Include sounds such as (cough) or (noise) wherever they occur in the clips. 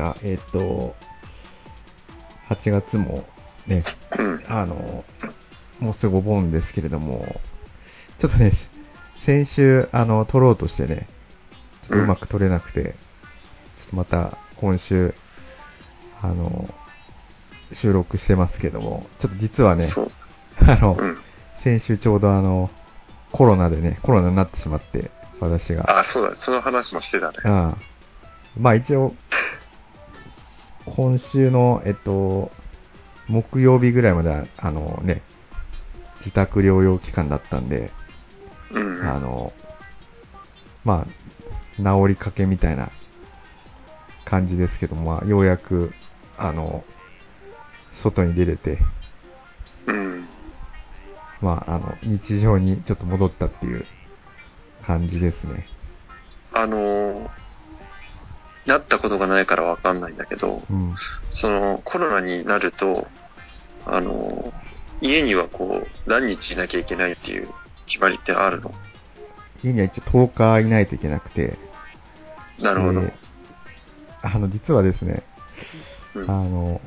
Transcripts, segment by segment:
じゃあ、えっ、と、8月もね、うん。あの、もうすぐお盆ですけれども、ちょっとね、先週、あの、撮ろうとしてね、ちょっとうまく撮れなくて、ちょっとまた今週、あの、収録してますけども、ちょっと実はね。あの、うん。先週ちょうどあの、コロナでね、コロナになってしまって、私が。あ、そうだ、その話もしてたね。うん。まあ一応、今週の、えっと、木曜日ぐらいまでは、あのね、自宅療養期間だったんで、うん。あの、まあ、治りかけみたいな感じですけど、まあ、ようやく、あの、外に出れて、うん。まあ、あの、日常にちょっと戻ったっていう感じですね。あのーなったことがないからわかんないんだけど、うん。そのコロナになると、あのー家にはこう、何日いなきゃいけないっていう決まりってあるの？家には一応10日いないといけなくて、なるほど。であの、実はですね、うんあの、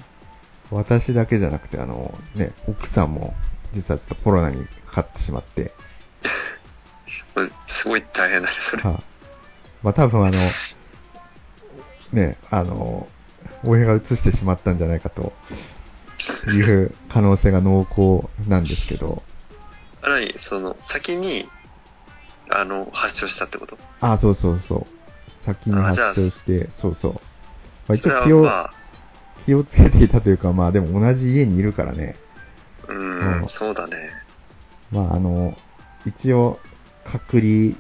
私だけじゃなくて、あの、ね、奥さんも、実はちょっとコロナにかかってしまって、(laughs) すごい大変だね、それ。はいまあ多分あの、(laughs) ね、あの、親が移してしまったんじゃないかという可能性が濃厚なんですけど、あ何その、先に、あの、発症したってこと？あ、そうそうそう。先に発症して、そうそう。まあ、一応気を、まあ、気をつけていたというか、まあでも同じ家にいるからね。ううんん、そうだね。まああの、一応隔離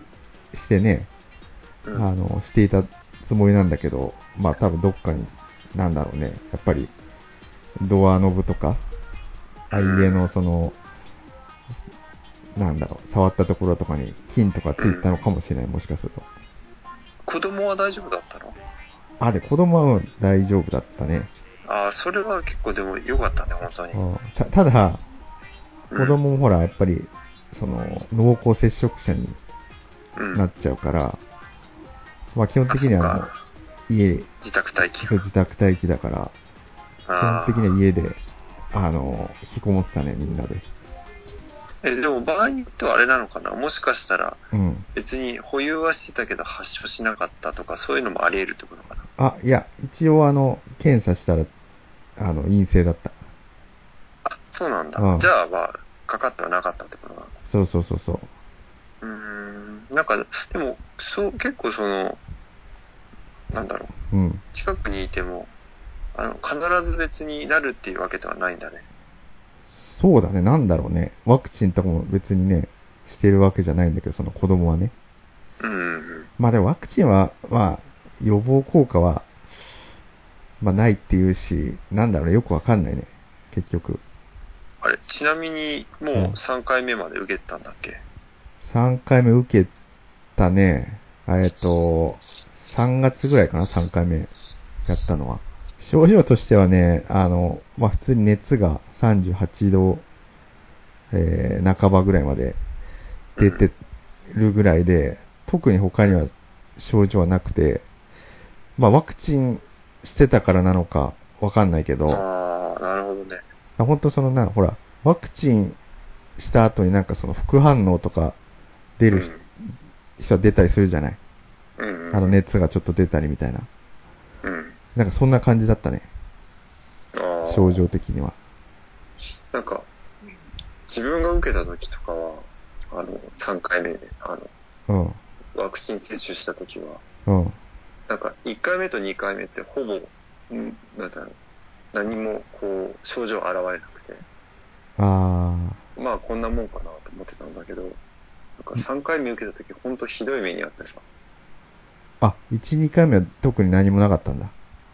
してね、うんあの、していたつもりなんだけど、まあ多分どっかに、なんだろうね、やっぱり、ドアノブとか、あ家のその、なんだろう、触ったところとかに菌とかついたのかもしれない、もしかすると。子供は大丈夫だったの？あ、で、子供はうん大丈夫だったね。ああ、それは結構でも良かったね、本当に。うんたただ、うん子供もほら、やっぱり、その、濃厚接触者にうんなっちゃうから、まあ基本的には家、自宅待機そう自宅待機だから、基あ本的には家で、あの、引きこもってたね、みんなで。え、でも場合によってはあれなのかな？もしかしたらうん。別に保有はしてたけど発症しなかったとかそういうのもあり得るってことかな？あ、いや、一応あの、検査したら、あの、陰性だった。あ、そうなんだ。うんじゃあまあ、かかってはなかったってことなんだ。そうそうそうそう。うーん。なんか、でも、そう、結構その、なんだろう。うん。近くにいても、あの、必ず別になるっていうわけではないんだね。そうだね、なんだろうね。ワクチンとかも別にね、してるわけじゃないんだけど、その子供はね。うんうんうん。まあでもワクチンは、まあ、予防効果は、まあないっていうし、なんだろうね、よくわかんないね。結局。あれ、ちなみに、もう3回目まで受けてたんだっけ？3回目受けたね。えっと、3月ぐらいかな、3回目やったのは。症状としてはね、あの、まあ普通に熱が38度、えー、半ばぐらいまで出てるぐらいで、特に他には症状はなくて、まあワクチンしてたからなのかわかんないけど、ああ、なるほどね。あ本当そのな、ほら、ワクチンした後になんかその副反応とか出る人は出たりするじゃない。あの熱がちょっと出たりみたいな。うん。なんかそんな感じだったね。症状的には。なんか、自分が受けた時とかは、あの、3回目で、あの、うん。ワクチン接種した時は、うん。なんか、1回目と2回目ってほぼ、んなんだろう、何も、こう、症状現れなくて、あまあ、こんなもんかなと思ってたんだけど、なんか3回目受けた時、ほんとひどい目にあってさ、ー。あ、1、2回目は特に何もなかったんだ。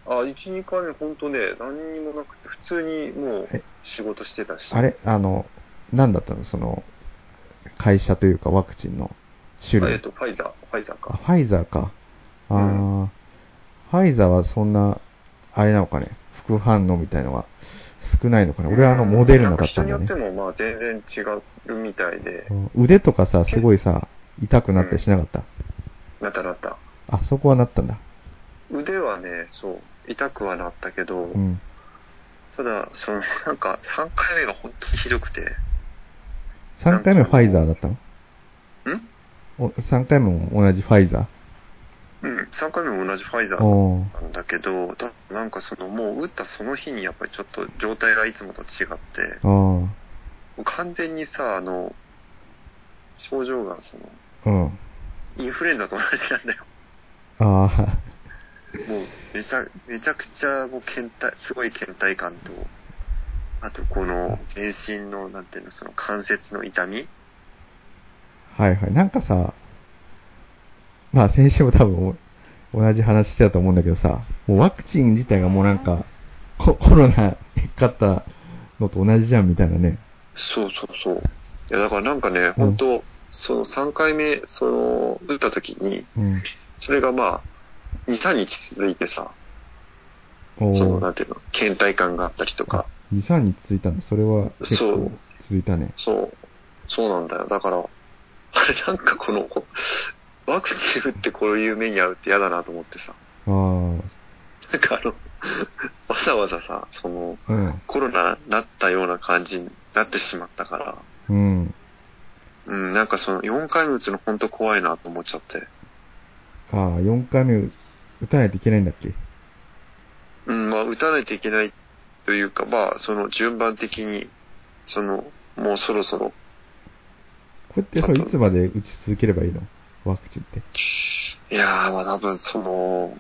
あ、1、2回目ほんとね、何にもなくて、普通にもうえ？仕事してたし。あれ？あの、何だったの？その、会社というかワクチンの種類。あえっと、ファイザー、ファイザーあ、か。ファイザーか。あー、うんファイザーはそんな、あれなのかね、副反応みたいのが少ないのかな。俺はあの、モデルナだったんだよね。人によっても、まあ、全然違うみたいで、うん腕とかさ、すごいさ、痛くなったりしなかった？なったなった。あ、そこはなったんだ。腕はね、そう、痛くはなったけど、うん。ただ、その、なんか、3回目が本当にひどくて、3回目ファイザーだったの？んお ?3 回目も同じファイザうん、3回目も同じファイザー。なんだけど、だなんかその、もう打ったその日にやっぱりちょっと状態がいつもと違って、完全にさ、あの、症状がその。インフルエンザと同じなんだよ。あもう、めちゃ、めちゃくちゃ、もう、倦怠、すごい倦怠感と、あと、この、全身の、なんていうの、その関節の痛みあ。はいはい。なんかさ、まあ先週も多分お同じ話してたと思うんだけどさ、もうワクチン自体がもうなんか、ココロナかかったのと同じじゃんみたいなね。そうそうそう。いや、だからなんかね、本当その3回目、その、打った時に、うん。それがまあ、2、3日続いてさ、おその、ーなんていうの、倦怠感があったりとか、2、3日続いたんだ。それは結構そう続いたね。そう、そうなんだよ。だから、あれなんかこの、こワクチン打ってこういう目に遭うって嫌だなと思ってさ、あなんかあの、わざわざさ、その、あ。うん。コロナなったような感じになってしまったから、うん。うん、なんかその4回目打つの本当怖いなと思っちゃって。ああ、4回目打たないといけないんだっけ？うん、まあ打たないといけないというか、まあその順番的に、その、もうそろそろ、これっていつまで打ち続ければいいの？ワクチンって。いやー、まあ多分その、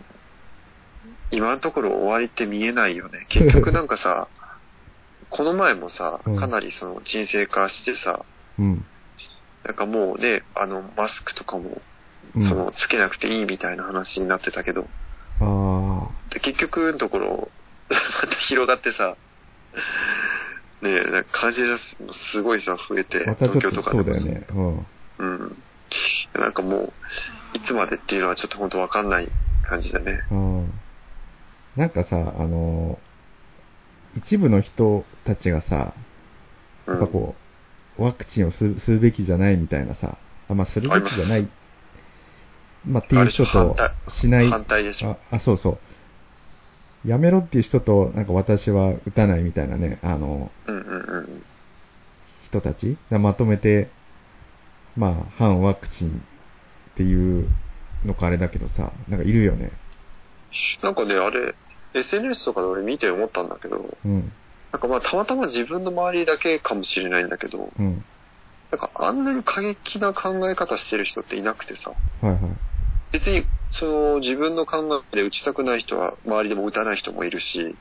今のところ終わりって見えないよね。結局なんかさ、(laughs) この前もさうん、かなりその沈静化してさ、うん。なんかもうね、あの、マスクとかも、うん、その、つけなくていいみたいな話になってたけど、あで結局のところ、(laughs) また広がってさ、ねえ、なんか感じ出すのすごいさ、増えて、東京とかでもさだよね。うん。うん。なんかもう、いつまでっていうのはちょっと本当わかんない感じだね。うん。なんかさ、あの一部の人たちがさ、うん。やっぱこう、ワクチンをすするべきじゃないみたいなさ、あ、まあ、するべきじゃない、まあ、っていう人としない、反対でしょ。あ、あ、そうそう。やめろっていう人と、なんか私は打たないみたいなね、あの、うんうんうん。人たちがまとめて、まあ、反ワクチンっていうのかあれだけどさ、なんかいるよね。なんかね、あれ、SNS とかで俺見て思ったんだけど、うん、なんかまあたまたま自分の周りだけかもしれないんだけど、うん。なんかあんなに過激な考え方してる人っていなくてさ、はいはい。別に、その自分の考えで打ちたくない人は周りでも打たない人もいるし、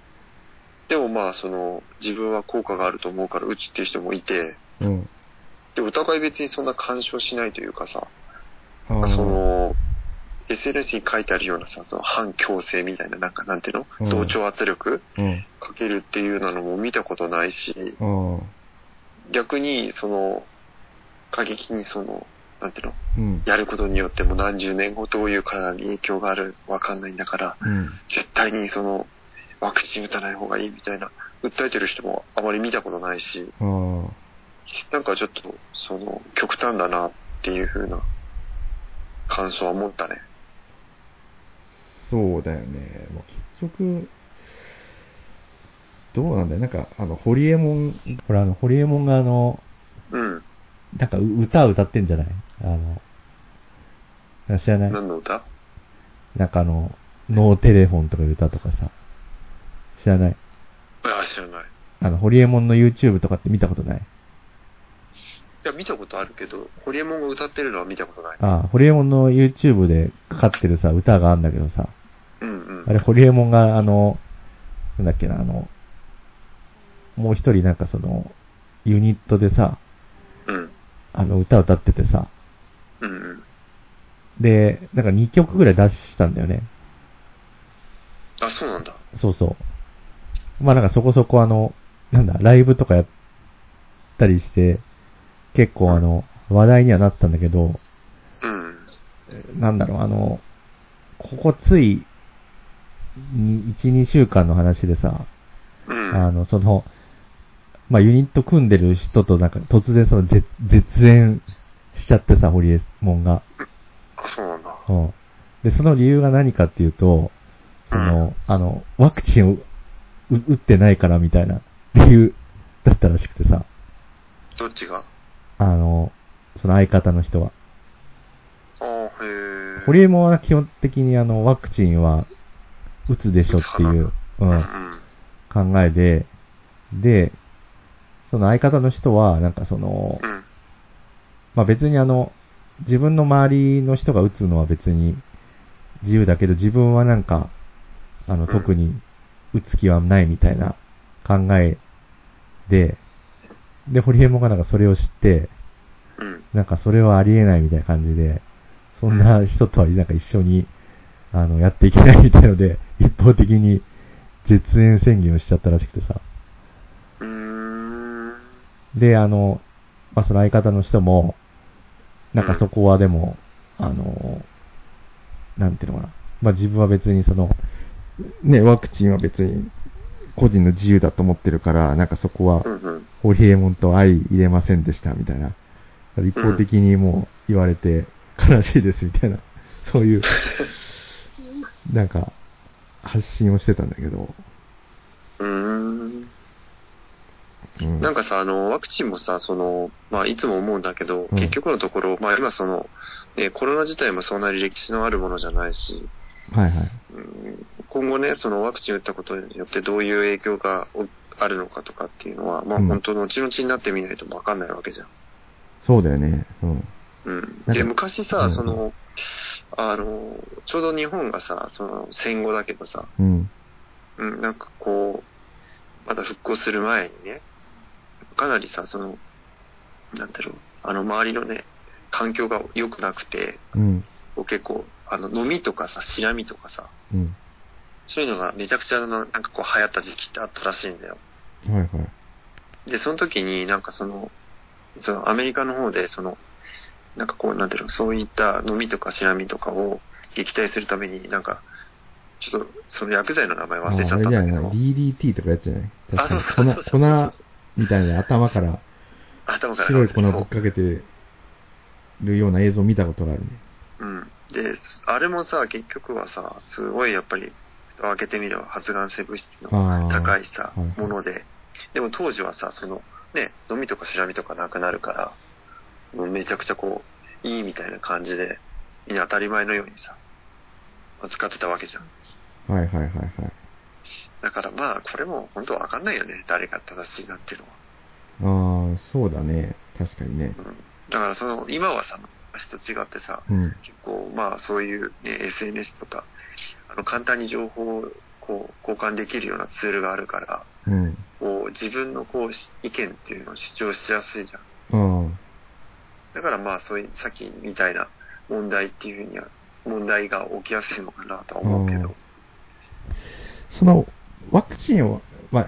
でもまあその自分は効果があると思うから打つっていう人もいて、うん。で、お互い別にそんな干渉しないというかさ、あーその、SNS に書いてあるようなさ、その反強制みたいな、なんかなんていううんの同調圧力？うん。かけるっていうのも見たことないし、ああ。逆にその、過激にその、なんていうの？うん。やることによっても何十年後どういう体に影響があるわかんないんだから、うん。絶対にその、ワクチン打たない方がいいみたいな、訴えてる人もあまり見たことないし。なんかちょっと、その、極端だなっていう風な感想は持ったね。そうだよね。もう結局、どうなんだよ。なんか、あの、ホリエモン、ほら、あの、ホリエモンがあの、うん。なんかう歌歌ってんじゃない？あの、なんか知らない？何の歌？なんかあの、ノーテレフォンとかいう歌とかさ、知らない？あ、知らない。あの、ホリエモンの YouTube とかって見たことないい？や、見たことあるけど、ホリエモンが歌ってるのは見たことない。ああ、ホリエモンの YouTube でかかってるさ、歌があるんだけどさ、うんうん。あれ、ホリエモンが、あの、なんだっけな、あの、もう一人なんかその、ユニットでさ、うん。あの、歌歌っててさ、うんうん。で、なんか2曲ぐらい出したんだよね。あ、そうなんだ。そうそう。まあなんかそこそこあの、なんだ、ライブとかやったりして、結構あの、話題にはなったんだけど、うん。なんだろう、あの、ここつい、1、2週間の話でさ、うん。あの、その、まあ、ユニット組んでる人となんか突然その絶絶縁しちゃってさ、ホリエモンが。あ、そうなんだ。うん。で、その理由が何かっていうと、その、あの、ワクチンをう打ってないからみたいな理由だったらしくてさ、どっちが？あの、その相方の人は。ああ、へえ。ホリエモンは基本的にあの、ワクチンは打つでしょっていう、ううん。ん、考えで、で、その相方の人は、なんかその、うん。まあ別にあの、自分の周りの人が打つのは別に自由だけど、自分はなんか、あの、ん特に打つ気はないみたいな考えで、で、ホリエモンがなんかそれを知って、うん。なんかそれはありえないみたいな感じで、そんな人とはなんか一緒に、あの、やっていけないみたいので、(laughs) 一方的に絶縁宣言をしちゃったらしくてさ。で、あの、まあ、その相方の人も、なんかそこはでも、あの、なんていうのかな。まあ、自分は別にその、ね、ワクチンは別に個人の自由だと思ってるから、なんかそこは。ホリエモンと相入れませんでしたみたいな。一方的にもう言われて悲しいですみたいな、そういう、(laughs) なんか、発信をしてたんだけど、うーん。うん。なんかさ、あの、ワクチンもさ、その、まあ、いつも思うんだけど、うん結局のところ、まあ、今その、ね、コロナ自体もそんなに歴史のあるものじゃないし、はいはい。うん今後ね、そのワクチン打ったことによってどういう影響がおあるのかとかっていうのは、まあ、うん本当後々になってみないとわかんないわけじゃん。そうだよね。うん。うん。なんかで、昔さ、うんその、あの、ちょうど日本がさ、その戦後だけどさ、うん。うん、なんかこう、まだ復興する前にね、かなりさ、その、なんだろう、あの周りのね、環境が良くなくて、うん。こう結構、あの、飲みとかさ、しらみとかさ、うん。そういうのがめちゃくちゃな、なんかこう流行った時期ってあったらしいんだよ。はいはい。で、その時になんかその、そのアメリカの方で、その、なんかこう、なんていうの、そういった飲みとかしらみとかを撃退するために、なんか、ちょっと、その薬剤の名前忘れちゃああれじゃないったんだけど、DDT とかやつじゃない？あ確そうそうそうそう粉、粉みたいな頭から頭から白い粉ぶっかけてるような映像見たことがあるね。うん。で、あれもさ、結局はさ、すごいやっぱり、開けてみれば発がん性物質の。高いさ、もので、でも当時はさ、その、ね、飲みとかしらみとかなくなるから、もうめちゃくちゃこう、いいみたいな感じで、みんな当たり前のようにさ、使ってたわけじゃん。はいはいはいはい。だからまあ、これも本当わかんないよね、誰が正しいなっていうのは。ああ、そうだね。確かにね。うん。だからその、今はさ、昔と違ってさ、うん。結構まあそういうね、SNS とか、あの簡単に情報をこう交換できるようなツールがあるから、うん。こう自分のこうし意見っていうのを主張しやすいじゃん。あだからまあそういう、さっきみたいな問題っていうふうには、問題が起きやすいのかなとは思うけど。あ。その、ワクチンを、まあ、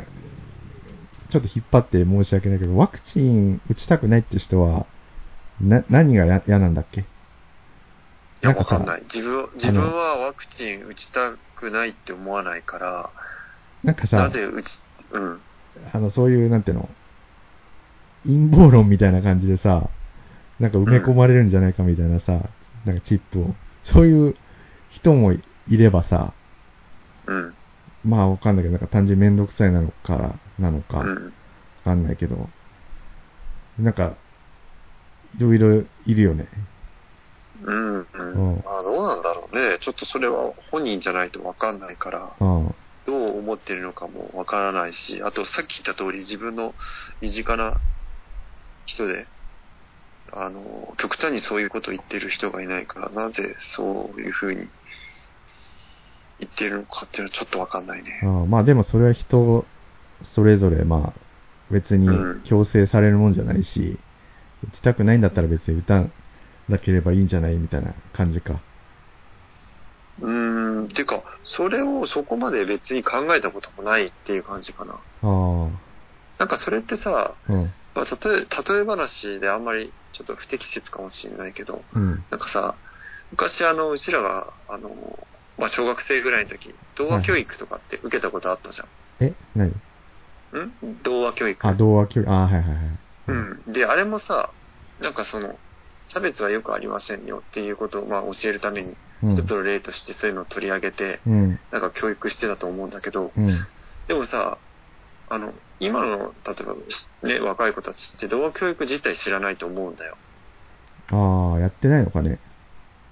ちょっと引っ張って申し訳ないけど、ワクチン打ちたくないって人は、な、何がや嫌なんだっけ？いや、わかんない。自分、自分はワクチン打ちたくないって思わないから、なんかさな、ぜ打ち、うん。あの、そういう、なんていうの、陰謀論みたいな感じでさ、なんか埋め込まれるんじゃないかみたいなさ、なんかチップを。そういう人もいればさ、うん。まあわかんないけど、なんか単純にめんどくさいなのか、なのか、わうん。かんないけど、なんか、いろいろいるよね。うん。ううんん。あどうなんだろうね。ちょっとそれは本人じゃないとわかんないから、あどう思ってるのかもわからないし、あとさっき言った通り自分の身近な人で、あの、極端にそういうことを言ってる人がいないから、なぜそういうふうに言ってるのかっていうのはちょっとわかんないねあ。まあでもそれは人、それぞれ、まあ、別にうん強制されるもんじゃないし、打ちたくないんだったら別に打たなければいいんじゃないみたいな感じか。うーん、てか、それをそこまで別に考えたこともないっていう感じかな。ああ、なんかそれってさ、うん、まあ、例え、例え話であんまりちょっと不適切かもしれないけど、うん、なんかさ、昔あの、うちらが、あの、まあ、小学生ぐらいの時、童話教育とかって受けたことあったじゃえ？何？ん？ん童話教育。あ、童話教育、あはいはいはい。うん。で、あれもさ、なんかその、差別はよくありませんよっていうことを、まあ、教えるためにうん一つの例としてそういうのを取り上げて、うん。なんか教育してたと思うんだけど、うん。でもさ、あの、今の、例えばね、若い子たちって動画教育自体知らないと思うんだよ。ああ、やってないのかね。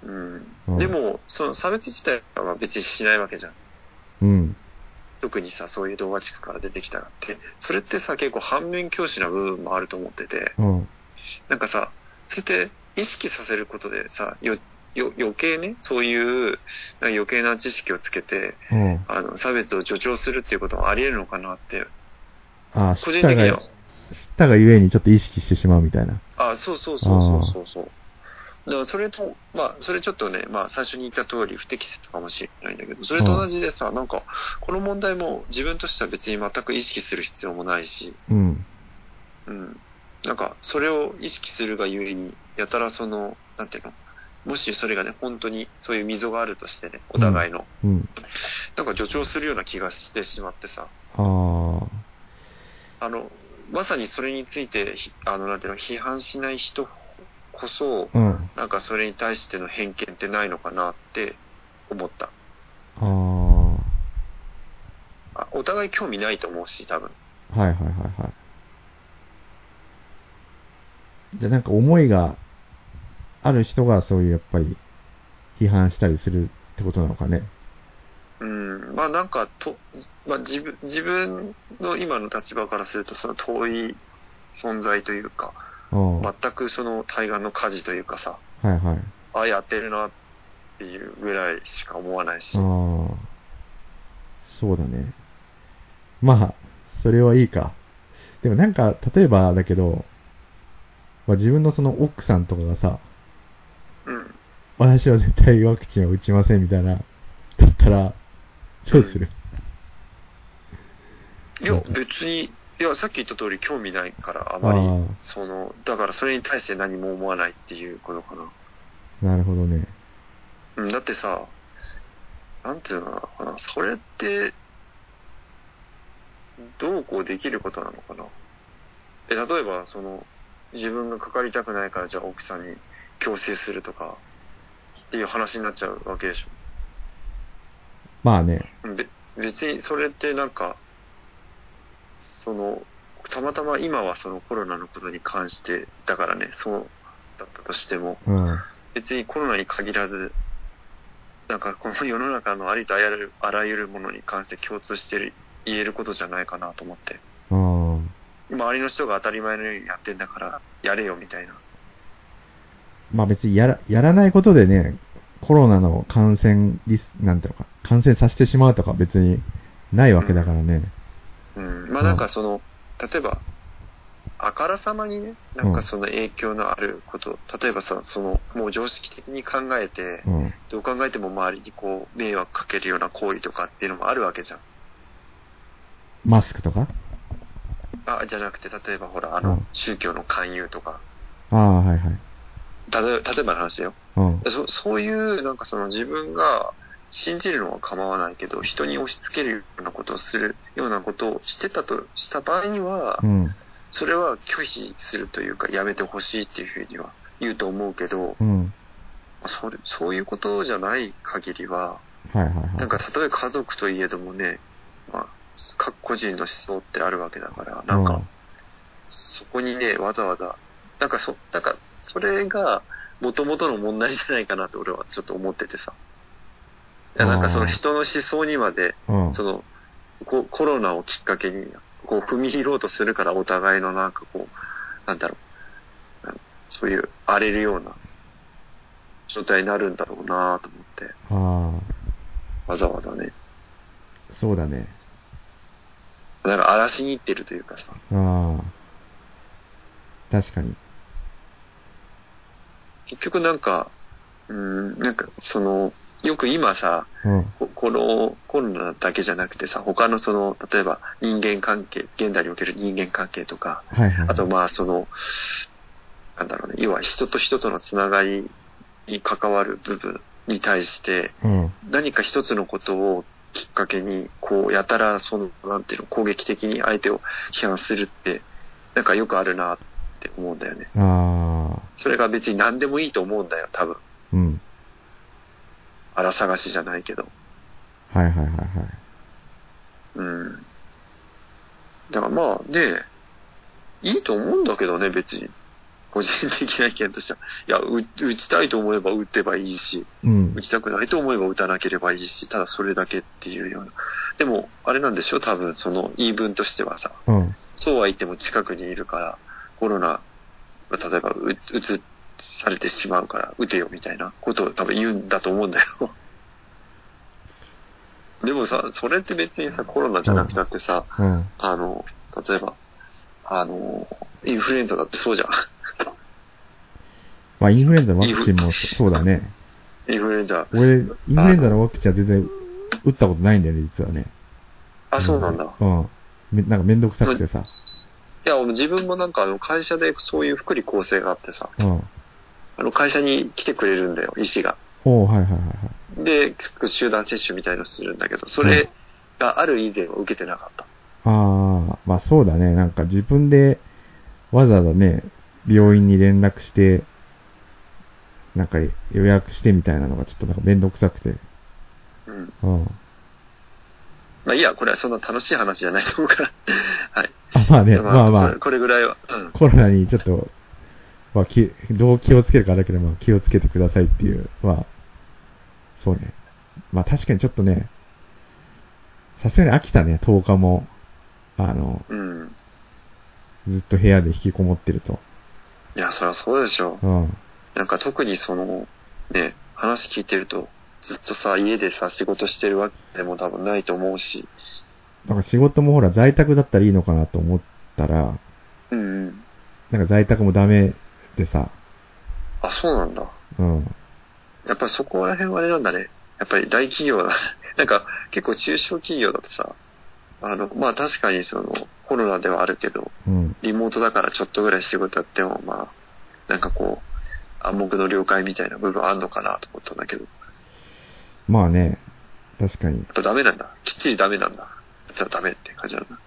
うん。うんでも、その差別自体は別にしないわけじゃん。うん。特にさ、そういう動画地区から出てきたらって、それってさ、結構反面教師な部分もあると思ってて、うん。なんかさ、そうやって意識させることでさ、よ、よ、余計ね、そういう、余計な知識をつけて、うん。あの、差別を助長するっていうことはあり得るのかなって、ああ、個人的には。ったがゆえにちょっと意識してしまうみたいな。あ、そうそうそうそうそうそう。だからそれと、まあ、それちょっとね、まあ、最初に言った通り不適切かもしれないんだけど、それと同じでさ、なんか、この問題も自分としては別に全く意識する必要もないし、うん。うん。なんか、それを意識するがゆえに、やたらその、なんていうの、もしそれがね、本当にそういう溝があるとしてね、お互いの、うん。なんか助長するような気がしてしまってさ、ああ。あの、まさにそれについて、ひあの、なんていうの、批判しない人こそ、うん。なんかそれに対しての偏見ってないのかなって思った。ああ。はあお互い興味ないと思うし、多分。いはいはいはい。じゃあなんか思いがある人がそういうやっぱり批判したりするってことなのかね。うん。まあなんか、と、まあ自分、自分の今の立場からすると、その遠い存在というか、全くその対岸の火事というかさ、いはい。あ、やってるなっていうぐらいしか思わないし。ああ。そうだね。まあ、それはいいか。でもなんか、例えばだけど、まあ、自分のその奥さんとかがさ、うん。私は絶対ワクチンを打ちませんみたいな、だったら、どうする、いや、別に、いや、さっき言った通り興味ないから、あまりその、だからそれに対して何も思わないっていうことかな。なるほどね。うん、だってさ、なんていうのかな、それって、どうこうできることなのかな。え、例えば、その、自分がかかりたくないから、じゃあ奥さんに強制するとか、っていう話になっちゃうわけでしまあね。別にそれってなんか、その、たまたま今はそのコロナのことに関して、だからね、そうだったとしても、うん。別にコロナに限らず、なんかこの世の中のありとあらゆるあらゆるものに関して共通してる、言えることじゃないかなと思って。ああ。周りの人が当たり前のようにやってんだから、やれよみたいな。まあ別にやら、やらないことでね、コロナの感染リス、なんていうのか、感染させてしまうとか別にないわけだからね。うん。まあなんかその、例えば、あからさまにね、なんかその影響のあること、例えばさ、その、もう常識的に考えて、うん。どう考えても周りにこう、迷惑かけるような行為とかっていうのもあるわけじゃん。マスクとか？あ、じゃなくて、例えばほら、あのうん、宗教の勧誘とか、ああ、はいはい。例えば例えばの話だよ。うん。そそういう、なんかその自分が信じるのは構わないけど、人に押し付けるようなことをするようなことをしてたとした場合にはう、ん。それは拒否するというか、やめてほしいっていうふうには言うと思うけど、うん。それそういうことじゃない限りは、はいはいはい。なんかたとえ家族といえどもね、まあ、各個人の思想ってあるわけだから、なんか、そこにね、わざわざ、なんかそ、なんか、それが、元々の問題じゃないかなって俺はちょっと思っててさ。いや、なんかその人の思想にまで。その、こコロナをきっかけに、こう踏み入ろうとするからお互いのなんかこう、なんだろう、そういう荒れるような状態になるんだろうなと思って、あわざわざね、あ、そうだね。なんか荒らしに行ってるというかさ。確かに。結局なんか、うーん、なんかその、よく今さ、うん。ここのコロナだけじゃなくてさ、他のその、例えば人間関係、現代における人間関係とか、はいはい。あとまあその、なんだろうね、要は人と人とのつながりに関わる部分に対して、うん。何か一つのことをきっかけに、こう、やたら、その、なんていうの、攻撃的に相手を批判するって、なんかよくあるなって思うんだよね。それが別に何でもいいと思うんだよ、多分。うん。荒探しじゃないけど。はいはいはいはい。うん。だからまあ、で、いいと思うんだけどね、別に。個人的な意見としては。いや、う打ちたいと思えば打てばいいし、うん打。ちたくないと思えば打たなければいいし、ただそれだけっていうような。でも、あれなんでしょ多分その言い分としてはさ、うん。そうは言っても近くにいるから、コロナが例えばう、うつされてしまうから、打てよみたいなことを多分言うんだと思うんだよ。(laughs) でもさ、それって別にさ、コロナじゃなくたってさ、うん。あの、例えば、あの、インフルエンザだってそうじゃん。まあ、インフルエンザのワクチンもそそうだね。インフルエンザ。俺、インフルエンザのワクチンは全然打ったことないんだよね、実はね。あ、そうなんだ。うん。めなんかめんどくさくてさ。いや、自分もなんかあの会社でそういう福利厚生があってさ、うん。あの会社に来てくれるんだよ、医師が。おーはいはいはいはい。で、集団接種みたいのするんだけど、それがある以前は受けてなかった。ああ、まあそうだね。なんか自分でわざわざね、病院に連絡して、なんか予約してみたいなのがちょっとなんかめんどくさくて。うん。うん。まあいいや、これはそんな楽しい話じゃないと思うから。(laughs) はい。あまあね、まあまあこれ、これぐらいは。うん。コロナにちょっと、まあ、きどう気をつけるかだけど、まあ気をつけてくださいっていう、まあ、そうね。まあ確かにちょっとね、さすがに飽きたね、10日も。あの、うん。ずっと部屋で引きこもってると。いや、そりゃそうでしょ。うん。なんか特にその、ね、話聞いてると、ずっとさ、家でさ、仕事してるわけでも多分ないと思うし。なんか仕事もほら在宅だったらいいのかなと思ったら、うんうん。なんか在宅もダメでさ、あ、そうなんだ。うん。やっぱりそこら辺はあれなんだね。やっぱり大企業だ。(laughs) なんか結構中小企業だとさ、あの、まあ確かにそのコロナではあるけど、うん。リモートだからちょっとぐらい仕事やっても、まあ、なんかこう、暗黙の了解みたいな部分あんのかなと思ったんだけど、やまあね、確かに。っぱダメなんだ。きっちりダメなんだ。じゃあダメって感じなんだ。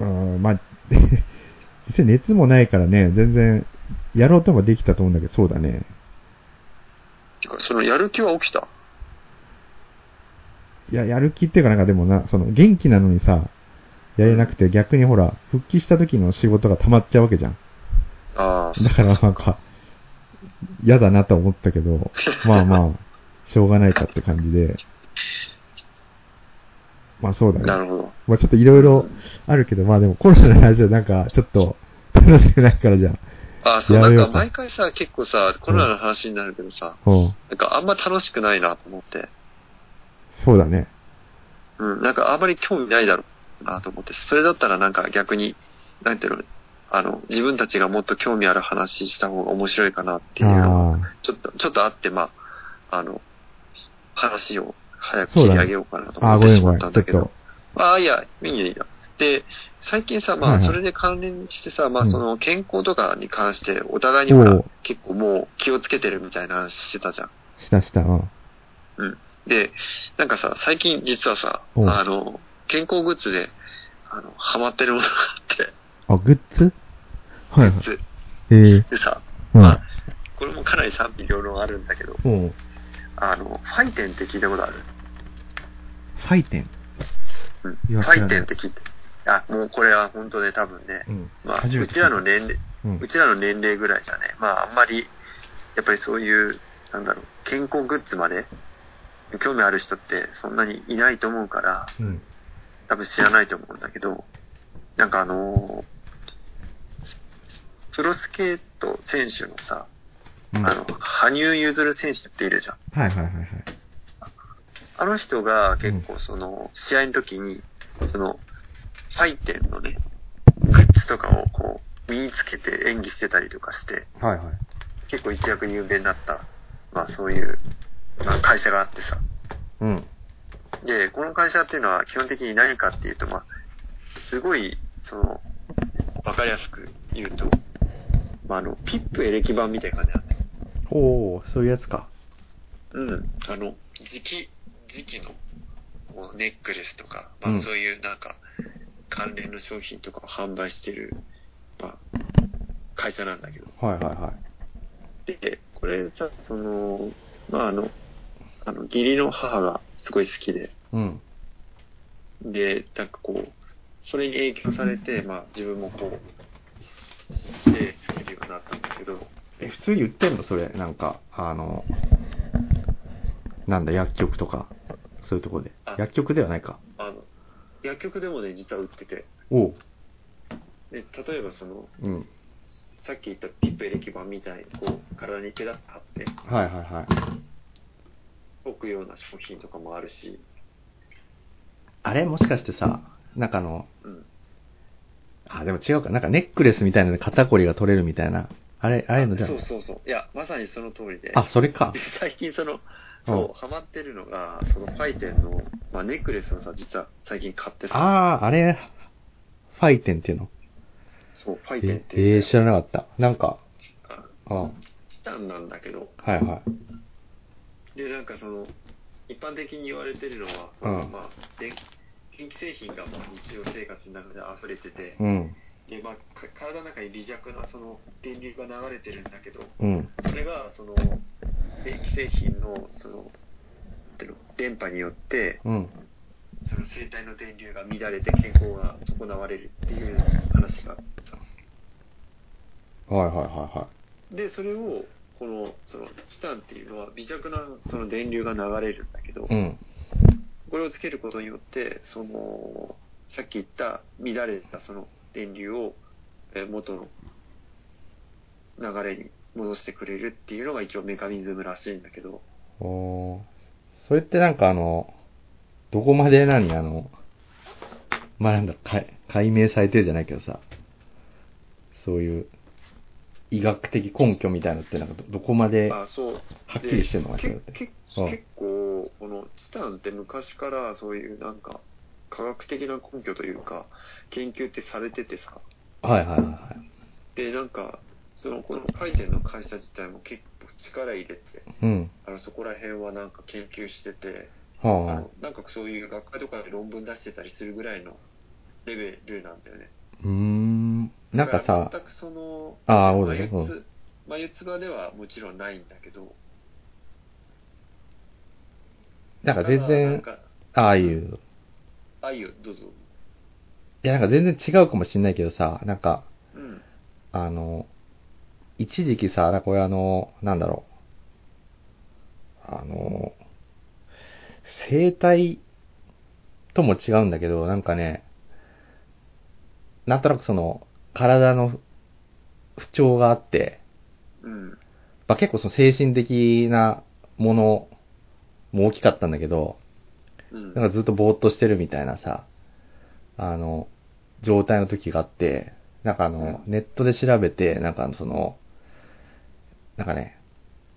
うん、まあ、(laughs) 実際熱もないからね、全然、やろうともできたと思うんだけど、そうだね。てか、そのやる気は起きた？いや、やる気っていうかなんかでもな、その元気なのにさ、やれなくて逆にほら、復帰した時の仕事が溜まっちゃうわけじゃん。ああ、だからそうんなか、嫌だなと思ったけど、まあまあ、しょうがないかって感じで。まあそうだね。なるほど。まあちょっといろいろあるけど、まあでもコロナの話はなんかちょっと楽しくないからじゃん。ああ、そう、なんか毎回さ、結構さ、コロナの話になるけどさ、うん。なんかあんま楽しくないなと思って。そうだね。うん、なんかあんまり興味ないだろうなと思って。それだったらなんか逆に、なんていうの、あの、自分たちがもっと興味ある話した方が面白いかなっていうのちょっと、ちょっとあって、まあ、あの、話を早く切り上げようかなと思ってしまっったんだけどと。。ああ、いや、いいよいいよ。で、最近さ、まあ、それで関連してさ、まあ、うんその、健康とかに関して、お互いにほら結構もう気をつけてるみたいな話してたじゃん。したした、うん。で、なんかさ、最近実はさ、あの、健康グッズで、あの、ハマってるものがあって、あ、グッズ？はいはい。グッズええでさ、うん。まあこれもかなり賛否両論あるんだけど、うん。あの、ファイテンって聞いたことある？ファイテン？うん。ファイテンって聞いて。あ、もうこれは本当ね、多分ね、うん。まあ、うちらの年齢、うんう。ちらの年齢ぐらいじゃね、まあ、あんまり、やっぱりそういう、なんだろう、健康グッズまで、興味ある人ってそんなにいないと思うから、うん。多分知らないと思うんだけど、なんかあのープロスケート選手のさ、うんあの、羽生結弦選手っているじゃん。はいはいはいはい。あの人が結構その、試合の時に、その、ファイテンのね、グッズとかをこう、身につけて演技してたりとかして、はいはい。結構一躍有名になった、まあそういう、まあ会社があってさ。うん。で、この会社っていうのは基本的に何かっていうと、まあ、すごい、その、わかりやすく言うと、まああの、ピップエレキ版みたいな感じなんだよ。おー、そういうやつか。うん。あの、磁気、磁気のこうネックレスとか、まうんあそういうなんか、関連の商品とかを販売してる、まあ、会社なんだけど。はいはいはい。で、これさ、その、まああの、あの、義理の母がすごい好きで、うん。で、なんかこう、それに影響されて、まあ自分もこう、で、つけるようになったんだけど、え、普通に売ってんのそれ、なんか、あの、なんだ、薬局とか、そういうところであ。薬局ではないか。薬局でもね、実は売ってて、おう。で、例えばその、うん。さっき言ったピップエレキ板みたいに、こう、体にペタッと貼って、はいはいはい。置くような商品とかもあるし、あれもしかしてさ、なんかあの、うん。あ、でも違うか。なんかネックレスみたいなので肩こりが取れるみたいな。あれ、ああいうのじゃそうそうそう。いや、まさにその通りで。あ、それかで。(laughs) 最近その、うんそう、ハマってるのが、そのファイテンの、まあ、ネックレスをさ、実は最近買ってさ、ああ、あれ、ファイテンっていうの？そう、ファイテンっえていう、えー、知らなかった。なんか、ああはチタンなんだけど、いはい。で、なんかその、一般的に言われてるのは、その、うんまあ、電電気製品がまあ日常生活の中で溢れてて、うん。で、まあ、か体の中に微弱なその電流が流れてるんだけど、うん。それが、その、電気製品の、その、電波によって、うん。その生体の電流が乱れて健康が損なわれるっていう話があった。はいはいはいはで、それを、この、その、チタンっていうのは微弱なその電流が流れるんだけど、い。うん。これをつけることによって、その、さっき言った乱れたその電流をえー元の流れに戻してくれるっていうのが一応メカニズムらしいんだけど、おーそれってなんかあの、どこまで何あの、まあなんだ、か解明されてるじゃないけどさ、そういう医学的根拠みたいなのってなんかどどこまではあそう。っきりしてるのかしらって。結構、このチタンって昔からそういうなんか、科学的な根拠というか、研究ってされててさ、はいはいはいはい。で、なんか、その、このファイの会社自体も結構力入れて、うん。あの、そこら辺はなんか研究してて、あはあはあの、なんかそういう学会とかで論文出してたりするぐらいのレベルなんだよね。うーん。なんかさ、全くその、あーそうだね眉唾ではもちろんないんだけど、なんか全然、か、ああいう、ああいう、どうぞ。いやなんか全然違うかもしんないけどさ、なんか、うん。あの、一時期さ、なんかこれあの、なんだろう。あの、生態とも違うんだけど、なんかね、なんとなくその、体の不調があって、うん。まあ、結構その精神的なものも大きかったんだけど、うん。なんかずっとぼーっとしてるみたいなさ、あの、状態の時があって、なんかあの、ネットで調べて、なんかその、なんかね、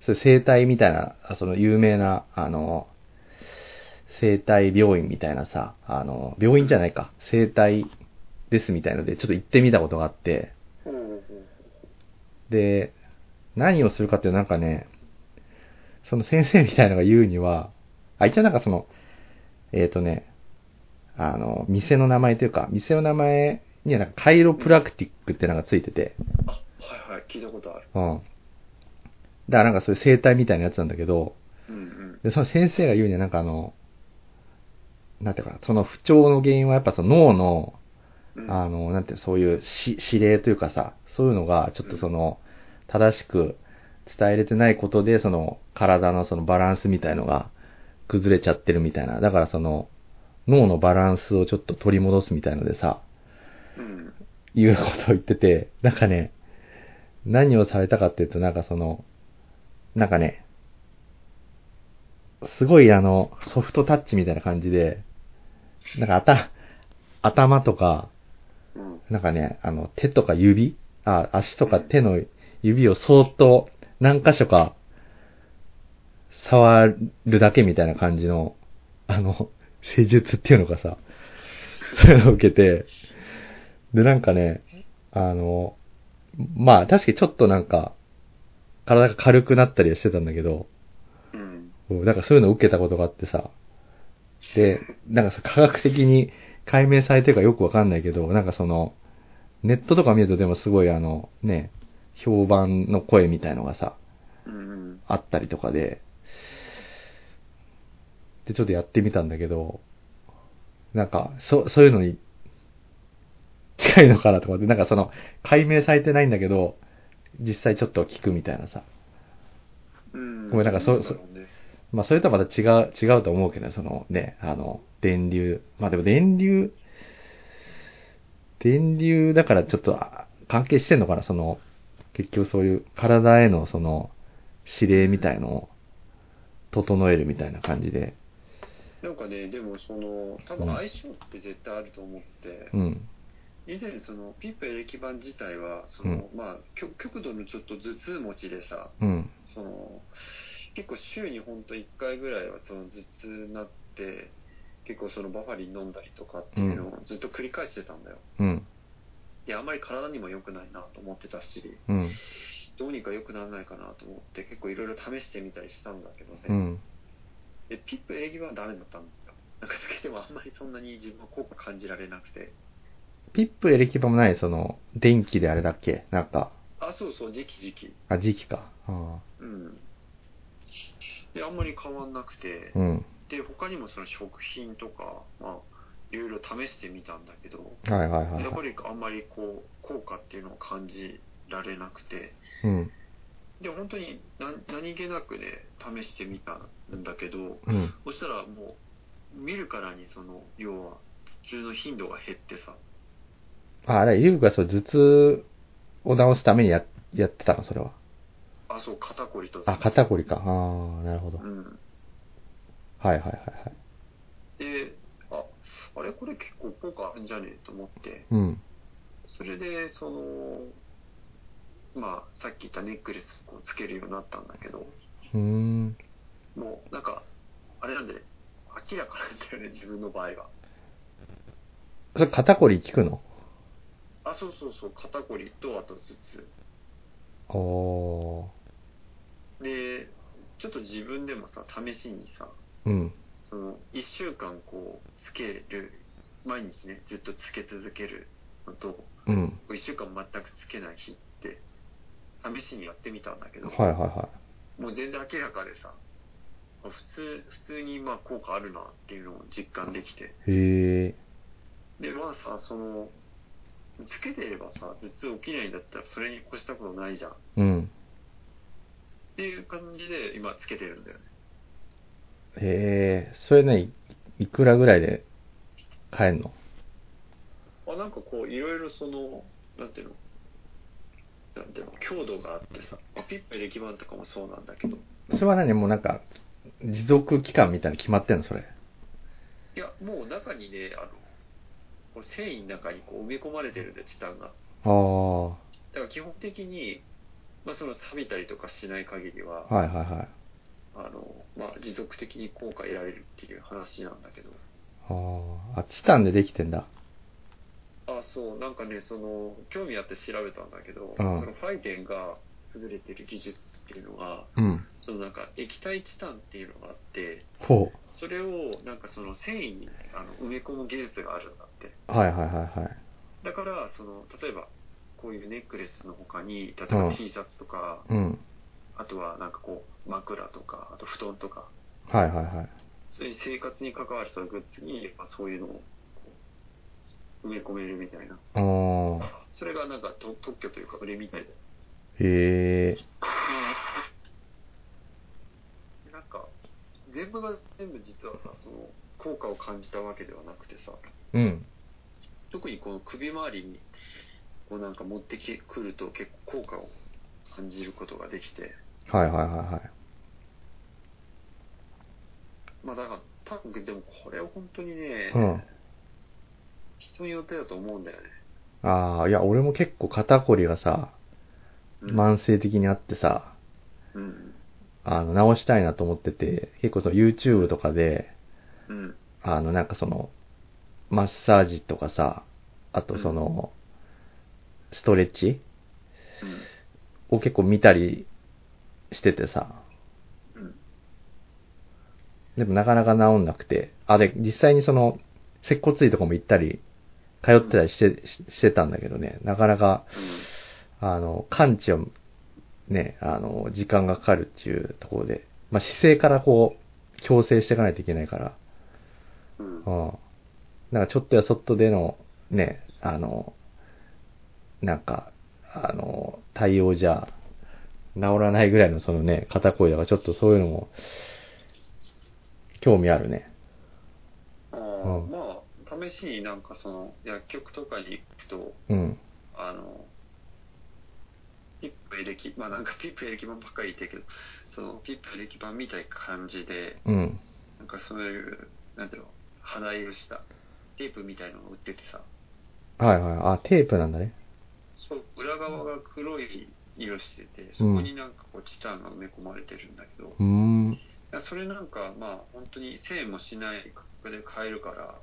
そういう生態みたいな、あその有名な、あの、生態病院みたいなさ、あの、病院じゃないか、生態ですみたいので、ちょっと行ってみたことがあって、で、何をするかっていうとなんかね、その先生みたいなのが言うには、あ、一応なんかその、えっ、とね、あの、店の名前というか、店の名前にはなんかカイロプラクティックってのがついてて、あ、はいはい、聞いたことある。うん。だからなんかそういう生態みたいなやつなんだけど、うんうん。で、その先生が言うにはなんかあの、なんていうかな、その不調の原因はやっぱその脳の、うんあの、なんていうのそういうし指令というかさ、そういうのがちょっとその、正しく伝えれてないことで、その、体のそのバランスみたいのが崩れちゃってるみたいな。だからその、脳のバランスをちょっと取り戻すみたいのでさ、うん。いうことを言ってて、なんかね、何をされたかっていうと、なんかその、なんかね、すごいあの、ソフトタッチみたいな感じで、なんか頭、頭とか、なんかね、あの、手とか指あ、足とか手の指をそーっと何箇所か触るだけみたいな感じの、あの、(laughs) 施術っていうのかさ、(laughs) そういうのを受けて、で、なんかね、あの、まあ、確かにちょっとなんか、体が軽くなったりはしてたんだけど、うん。なんかそういうのを受けたことがあってさ、で、なんかさ、科学的に解明されてるかよくわかんないけど、なんかその、ネットとか見るとでもすごいあの、ね、評判の声みたいのがさ。あったりとかで、でちょっとやってみたんだけど、なんか、そ、そういうのに近いのかなとかって、なんかその、解明されてないんだけど、実際ちょっと聞くみたいなさ。うん。ごめんなんかそうだろうねまあそれとはまた違う、違うと思うけどね、そのね、あの、電流。まあでも電流、電流だからちょっとあ関係してんのかな、その、結局そういう体へのその、指令みたいのを整えるみたいな感じで。なんかね、でもその、多分相性って絶対あると思って、うん。以前その、ピップエレキ板自体は、その、まあ、極極度のちょっと頭痛持ちでさ、うん。その、結構週にほんと1回ぐらいはその頭痛になって、結構そのバファリン飲んだりとかっていうのをずっと繰り返してたんだよ。うん。で、あんまり体にも良くないなと思ってたし、うん。どうにか良くならないかなと思って結構いろいろ試してみたりしたんだけどね。うん。で、ピップエレキ板はダメだったんだよ。なんかつけてもあんまりそんなに自分は効果感じられなくて。ピップエレキバもない、その、電気であれだっけ？なんか、あ、そうそう、時期時期。あ、時期か。あうん。で、あんまり変わんなくてあ。、うん。で、他にもその食品とか、まあ、いろいろ試してみたんだけど、はいはいはいはやっぱりあんまりこう、効果っていうのを感じられなくて、い。うん。で、本当に何何気なくね、試してみたんだけど、うん。そしたらもう、見るからにその、要は、頭痛の頻度が減ってさ、あ、あれ、ゆうがそう、頭痛を治すためにや、やってたの、それは。あ、そう、肩こりとあ、肩こりか。ああ、なるほど。うん。はいはいはいはい。で、あ、あれこれ結構効果あるんじゃね？えと思って、うん。それで、その、まあ、さっき言ったネックレスをつけるようになったんだけど、うーん。もう、なんか、あれなんで、明らかなんだよね、自分の場合は。それ肩こり効くの？あ、そうそうそう、肩こりと、あと頭痛。おー。で、ちょっと自分でもさ、試しにさ、うん。その、一週間こう、つける、毎日ね、ずっとつけ続けるのと、うん。一週間全くつけない日って、試しにやってみたんだけど、はいはいはもう全然明らかでさ、普通、普通にまあ効果あるなっていうのを実感できて。い。へえ。で、まあさ、その、つけてればさ、頭痛起きないんだったらそれに越したことないじゃん。っうん。ていう感じで今つけてるんだよね。へえ。それね、いいくらぐらいで買えんの？あ、なんかこう、いろいろその、なんていうの？なんていうの、強度があってさ、まあ、ピップエレキ板とかもそうなんだけど、それは何もうなんか、持続期間みたいなの決まってんのそれ？いや、もう中にね、あの、こう繊維の中にこう埋め込まれてるんで、チタンが。ああ。だから基本的に、まあその錆びたりとかしない限りは、はいはいはい。あの、まあ持続的に効果得られるっていう話なんだけど、ああ。あ、チタンでできてんだ。あ、そう、なんかね、その、興味あって調べたんだけど、うんそのファイデンが優れてる技術っていうのが、うん。そのなんか液体チタンっていうのがあって、ほそれをなんかその繊維にあの埋め込む技術があるんだって。う。はいはいはいはい。だから、その、例えば、こういうネックレスの他に、例えばうん T シャツとか、うん。あとはなんかこう、枕とか、あと布団とか、はいはいはい。そういう生活に関わるそのグッズに、まあ、そういうのを埋め込めるみたいな。ああ。それがなんかと特許というか売れみたいで。へえ。(laughs) なんか、全部が全部実はさ、その、効果を感じたわけではなくてさ、うん。特にこの首周りに、こうなんか持ってきくると結構効果を感じることができて、はいはいはいはい。まあだから、多分でもこれは本当にね、うん人によってだと思うんだよね。ああ、いや、俺も結構肩こりがさ、うん慢性的にあってさ、うん。あの、直したいなと思ってて、結構その YouTube とかで、うん。あの、なんかその、マッサージとかさ、あとその、ストレッチうん。を結構見たりしててさ、うん。でもなかなか治んなくて、あ、で、実際にその、接骨院とかも行ったり、通ってたりして、ししてたんだけどね、なかなか、あの、完治をね、あの、時間がかかるっていうところで、まあ、姿勢からこう、調整していかないといけないから。うんう。ん。なんかちょっとやそっとでの、ね、あの、なんか、あの、対応じゃ、治らないぐらいのそのね、肩こりだからちょっとそういうのも、興味あるね。あうんーまあ、試しになんかその、薬局とかに行くと、うん。あの、ピップエレキ、まあなんか (laughs) ピップエレキ版ばっかり言ってるけど、そのピップエレキ版みたいな感じで、うん。なんかそういう、なんていうの、肌色したテープみたいのを売っててさ、はいはい。あ、テープなんだね。そう、裏側が黒い色してて、そこになんかこうチタンが埋め込まれてるんだけど、うーん。それなんかまあ本当に1000円もしない価格で買えるから。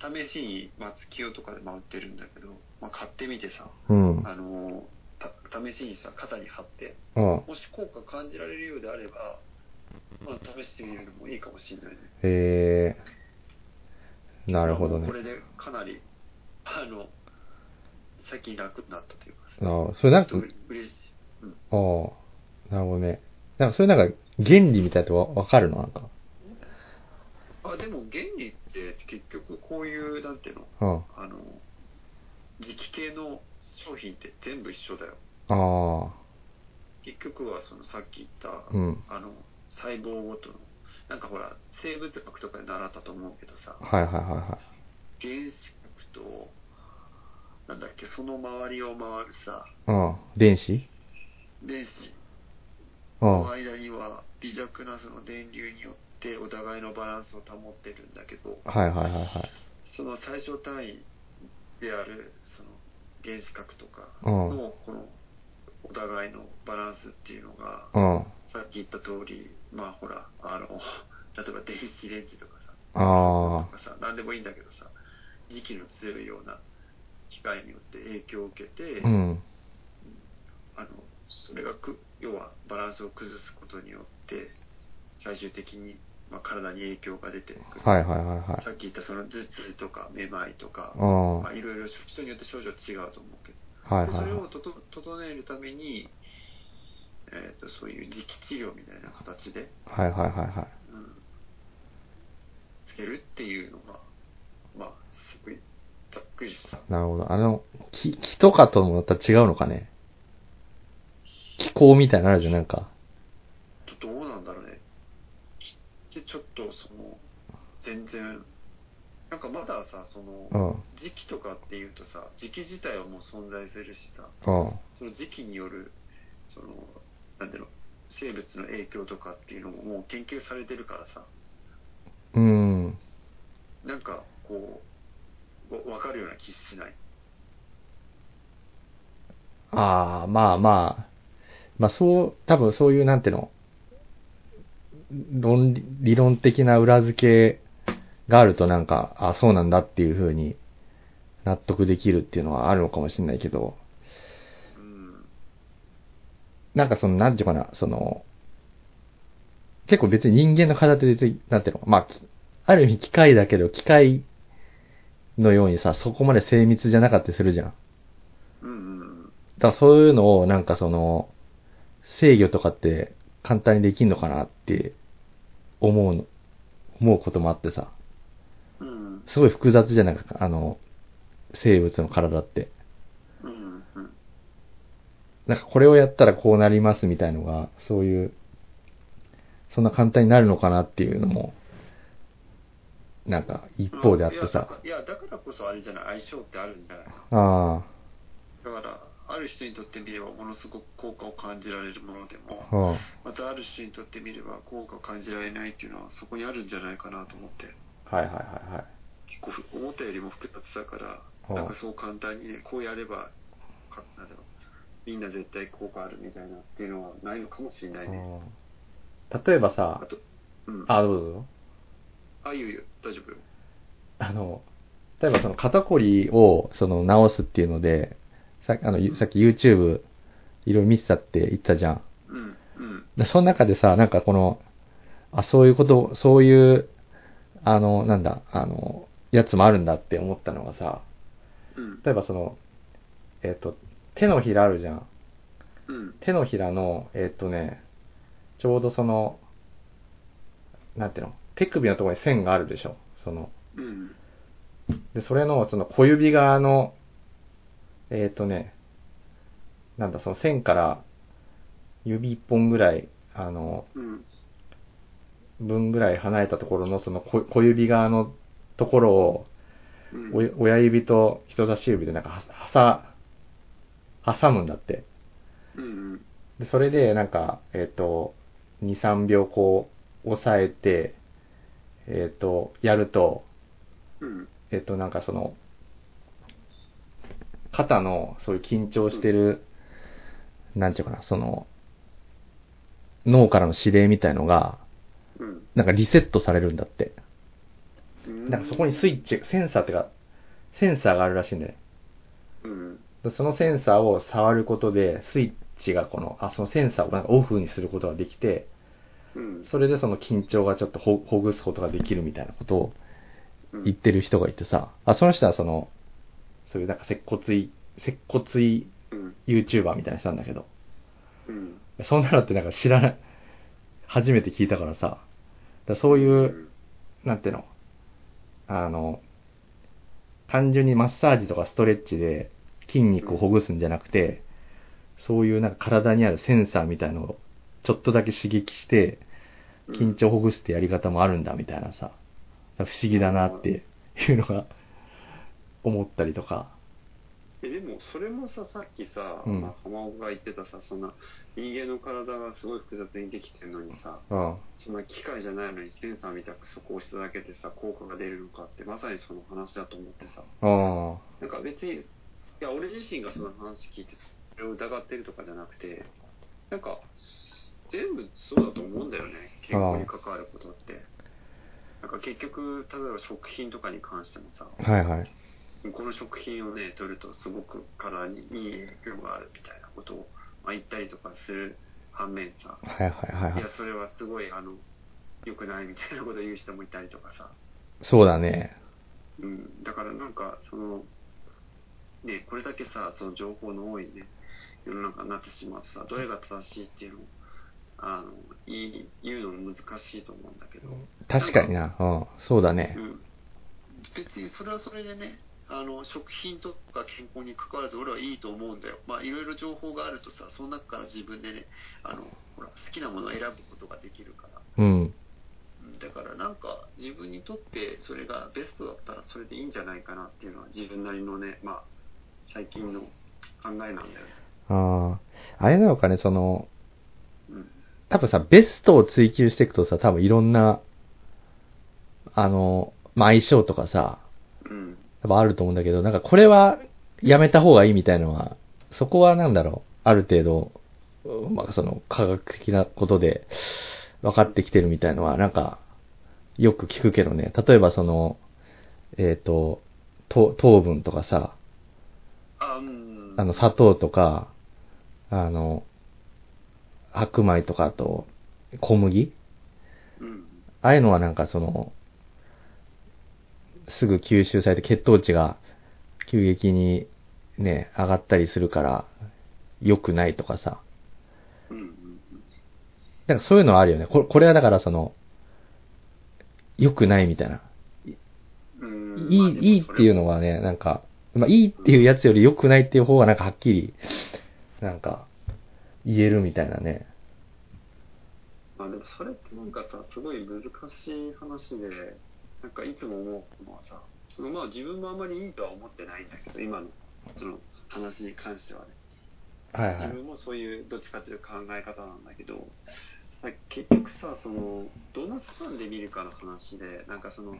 試しに松清とかで回ってるんだけど、まあ、買ってみてさ、うん。あのた試しにさ、肩に貼って、うん。もし効果感じられるようであれば、まあ、試してみるのもいいかもしれないね。へえ。なるほどねこ。れでかなり、あの、最近楽になったというかさ、あそれなんか、嬉しい。うん。ああ、なるほどね。なんか、それなんか、原理みたいなとわわかるの？なんか。あ、でも原理って結局こういう、なんていうの、うん。あの、磁気系の商品って全部一緒だよ。ああ、結局はそのさっき言った、うん。あの、細胞ごとの、なんかほら、生物学とかで習ったと思うけどさ、はいはいはいはい。原子核と、なんだっけ、その周りを回るさ、うん。電子？電子うん。の間には微弱なその電流によってお互いのバランスを保ってるんだけど、はいはいはいはい。その最小単位である、その原子核とかうん。のこのお互いのバランスっていうのが、うん。さっき言った通り、まあほら、あの、例えば電子レンジとかさ、あとかさ、なんでもいいんだけどさ、磁気の強いような機械によって影響を受けて、あ。うん。あの、それがく、要はバランスを崩すことによって、最終的に、まあ、体に影響が出てくる。はいはいはいはい。さっき言ったその頭痛とかめまいとか、まあ、いろいろ人によって症状違うと思うけど、いはいでそれはい。をとと整えるために、えっ、と、そういう磁気治療みたいな形で、はいはいはいはい。うん、つけるっていうのが、まあ、すごい、ざっくりした。なるほど。あの、木、木とかともまた違うのかね気候みたいなのあるじゃん、なんか。どどうなんだろうね。で、ちょっとその、全然、なんかまださ、その、うん。時期とかっていうとさ、時期自体はもう存在するしさ、うん。その時期による、その、なんていうの、生物の影響とかっていうのももう研究されてるからさ、うん。なんかこう、わわかるような気しない？ああ、まあまあ。まあそう、多分そういう、なんていうの、論理、理論的な裏付けがあるとなんか、あそうなんだっていう風に納得できるっていうのはあるのかもしれないけど、うん。なんかその、なんていうかな、その、結構別に人間の体でなんていうの、まあ、きある意味機械だけど、機械のようにさ、そこまで精密じゃなかったりするじゃん。うんうん。だからそういうのをなんかその、制御とかって簡単にできんのかなって思うの、思うこともあってさ、うん。すごい複雑じゃない？か、あの、生物の体って。うん。うん。なんかこれをやったらこうなりますみたいのが、そういう、そんな簡単になるのかなっていうのも、なんか一方であってさ。いや、だからこそあれじゃない、相性ってあるんじゃない？あだから、ある人にとってみればものすごく効果を感じられるものでも。またある人にとってみれば効果を感じられないっていうのはそこにあるんじゃないかなと思って、はいはいはいはい。結構ふ思ったよりも複雑だから、うんなんかそう簡単にね、こうやれば、かなんだろう、みんな絶対効果あるみたいなっていうのはないのかもしれないね。うん例えばあさ、と、うん。あ、あ、どうぞ。あ、いいよいいよ、大丈夫よ。あの、例えばその肩こりをその治すっていうので、さあのゆさっき YouTube いろいろ見てたって言ったじゃん。うん、うん、でその中でさ、なんかこの、あ、そういうこと、そういう、あの、なんだ、あの、やつもあるんだって思ったのがさ、うん、例えばその、えっ、と、手のひらあるじゃん。うん、手のひらの、えっ、とね、ちょうどその、なんていうの手首のところに線があるでしょその、うん。で、それの、その小指側の、えっ、とね、なんだ、その線から指一本ぐらい、あの、うん。分ぐらい離れたところのその小小指側のところを、うん。お親指と人差し指でなんかは、はさ、挟むんだって。うん。でそれで、なんか、えっ、と、2、3秒こう、押さえて、えっ、と、やると、うん。えっ、と、なんかその、肩のそういう緊張してる、なんちゅうかな、その、脳からの指令みたいのが、うん。なんかリセットされるんだって。うん。なんかそこにスイッチ、センサーってか、センサーがあるらしいんだよね。うん。でそのセンサーを触ることで、スイッチがこの、あ、そのセンサーをなんかオフにすることができて、うん。それでその緊張がちょっとほほぐすことができるみたいなことをうん言ってる人がいてさ、あ、その人はその、そういうなんか接骨院、接骨院うん。YouTuber みたいな人なんだけど、うん。そんなのってなんか知らない、初めて聞いたからさ、だそういう、なんていうの、あの、単純にマッサージとかストレッチで筋肉をほぐすんじゃなくて、そういうなんか体にあるセンサーみたいのをちょっとだけ刺激して、緊張をほぐすってやり方もあるんだみたいなさ、不思議だなっていうのが思ったりとか、えでもそれもささっきさ、うん。まあ、浜岡が言ってたさそんな人間の体がすごい複雑にできてるのにさうん、そんな機械じゃないのにセンサーみたくそこを押しただけでさ効果が出るのかってまさにその話だと思ってさ。うん、なんか別にいや俺自身がその話聞いてそれを疑ってるとかじゃなくてなんか全部そうだと思うんだよね。健康に関わることって。なんか結局例えば食品とかに関してもさ。はいはい。この食品をね、取るとすごく体にいい影響があるみたいなことを、まあ、言ったりとかする反面さ、はいはいはいはいいや、。それはすごい、あの、良くないみたいなことを言う人もいたりとかさ、そうだね。うん、だからなんか、その、ね、これだけさ、その情報の多いね、世の中になってしまうとさ、どれが正しいっていうのを、あの、言い言うのも難しいと思うんだけど、確かにな。うん、そうだねう。ん、別にそれはそれでねあの食品とか健康に関わらず俺はいいと思うんだよ。まあいろいろ情報があるとさその中から自分でねあのほら好きなものを選ぶことができるから。うん。うんだからなんか自分にとってそれがベストだったらそれでいいんじゃないかなっていうのは自分なりのねまあ最近の考えなんだよね。ああ、あれなのかね、その、うん。多分さ、ベストを追求していくとさ、多分いろんな、あの、まあ、相性とかさ、うん多分あると思うんだけど、なんかこれはやめた方がいいみたいのは、そこはなんだろう、ある程度、まあ、その科学的なことで分かってきてるみたいのは、なんか、よく聞くけどね、例えばその、えっ、と、糖糖分とかさ、あの、砂糖とか、あの、白米とかあと、小麦。うん。ああいうのはなんかその、すぐ吸収されて血糖値が急激にね、上がったりするから、良くないとかさ。なんかそういうのはあるよね。これこれはだからその、良くないみたいな。うんいい、いいっていうのはね、なんか、まあいいっていうやつより良くないっていう方がなんかはっきり、なんか、言えるみたいなね。まあでもそれってなんかさ、すごい難しい話で、なんかいつも思うのはさ、そのまあ自分もあんまりいいとは思ってないんだけど、今のその話に関してはね。自はいはい。分もそういうどっちかという考え方なんだけど、結局さ、その、どのスパンで見るかの話で、なんかその、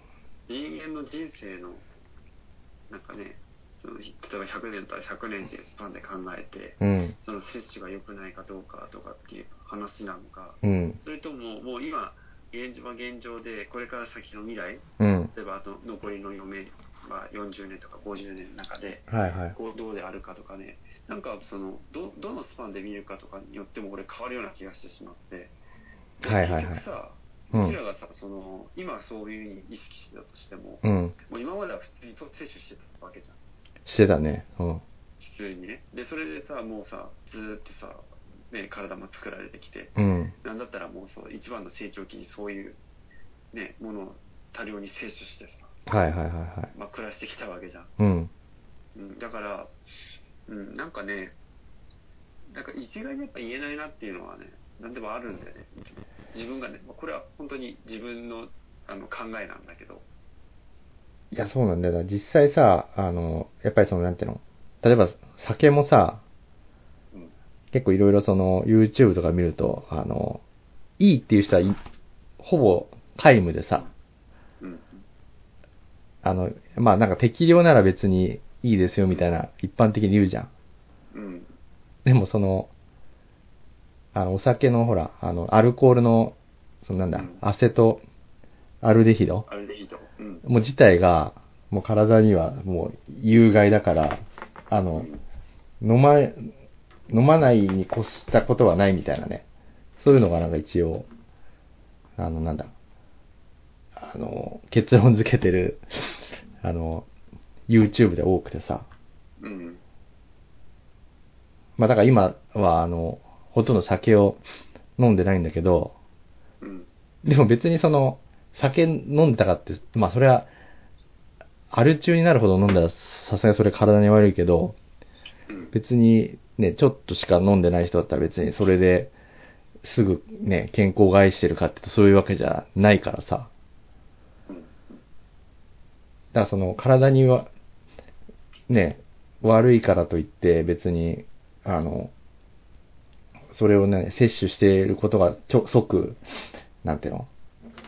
人間の人生の、なんかね、その例えば100年だったら100年っていうスパンで考えて、うん。その摂取が良くないかどうかとかっていう話なのか、うん。それとももう今、現状は現状で、これから先の未来、うん。例えばあと残りの余命は40年とか50年の中で、はいはい。こうどうであるかとかね、なんかそのど、どのスパンで見るかとかによっても俺変わるような気がしてしまって、ではいはいはい結局さ、うんうちらがさ、その、今そういうふうに意識してたとしても、うん。もう今までは普通にと摂取してたわけじゃん。してたね。うん。普通にね。で、それでさ、もうさ、ずーっとさ、ね、体も作られてきて、うん。なんだったらもうそう、一番の成長期にそういうね、ものを多量に摂取してさ、はいはいはいはい。まあ、暮らしてきたわけじゃん。うん。うん、だから、うん、なんかね、なんか一概にやっぱ言えないなっていうのはね、なんでもあるんだよね。自分がね、まあこれは本当に自分のあの考えなんだけど、いや、そうなんだよな。実際さ、あの、やっぱりその、なんていうの？例えば、酒もさ、うん、結構いろいろその、YouTube とか見ると、あの、いいっていう人はい、ほぼ皆無でさ、うん、あの、まあなんか適量なら別にいいですよみたいな一般的に言うじゃん。うん、でもその、あの、お酒のほら、あの、アルコールの、そのなんだうん、アセト、アルデヒドアルデヒド、うん、もう自体が、もう体にはもう有害だから、あの、飲ま、飲まないに越したことはないみたいなね。そういうのがなんか一応、あの、なんだ、あの、結論付けてる、(laughs) あの、YouTube で多くてさ。うん、まあだから今はあの、ほとんど酒を飲んでないんだけど、うん、でも別にその、酒飲んでたかって、まあそれは、アル中になるほど飲んだらさすがにそれ体に悪いけど、うん、別にね、ちょっとしか飲んでない人だったら別にそれですぐね、健康を害してるかってとそういうわけじゃないからさ。うん、だからその体には、ね、悪いからといって別に、あの、それをね、摂取していることがちょ即、なんていうの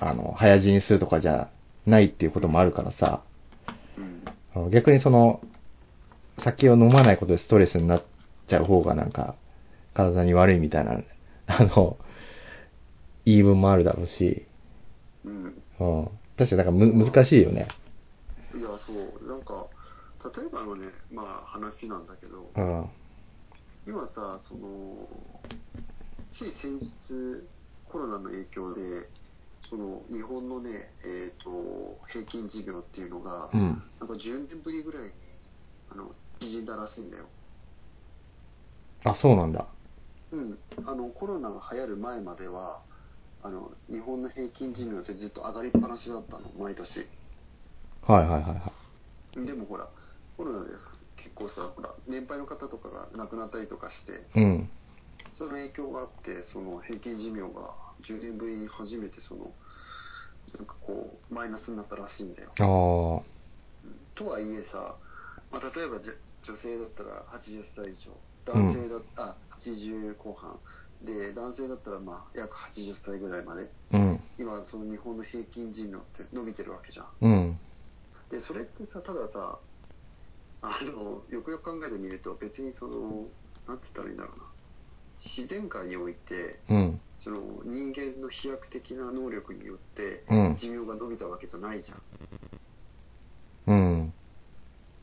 あの、早死にするとかじゃないっていうこともあるからさ、逆にその、酒を飲まないことでストレスになっちゃう方がなんか、体に悪いみたいな、あの、言い分もあるだろうし、うん。うん。確かになんかむ難しいよね。いや、そう、なんか、例えばのね、まあ話なんだけど、うん。今さ、その、つい先日、コロナの影響で、その、日本のね、えっ、と、平均寿命っていうのが、うん。なんか10年ぶりぐらいに、あの、縮んだらしいんだよ。あ、そうなんだ。うん。あの、コロナが流行る前までは、あの、日本の平均寿命ってずっと上がりっぱなしだったの、毎年。はいはいはいはい。でもほら、コロナで結構さ、ほら、年配の方とかが亡くなったりとかして、うん。その影響があって、その平均寿命が10年ぶりに初めてその、なんかこう、マイナスになったらしいんだよ。ああ。うんとはいえさ、まあ、例えばじゃ女性だったら80歳以上、男性だ、あ、80後半、で、男性だったらまあ約80歳ぐらいまで、うん。今その日本の平均寿命って伸びてるわけじゃん。うん。で、それってさ、たださ、あの、よくよく考えてみると、別にその、なんて言ったらいいんだろうな。自然界において、うん。その人間の飛躍的な能力によってうん。寿命が伸びたわけじゃないじゃん。うん。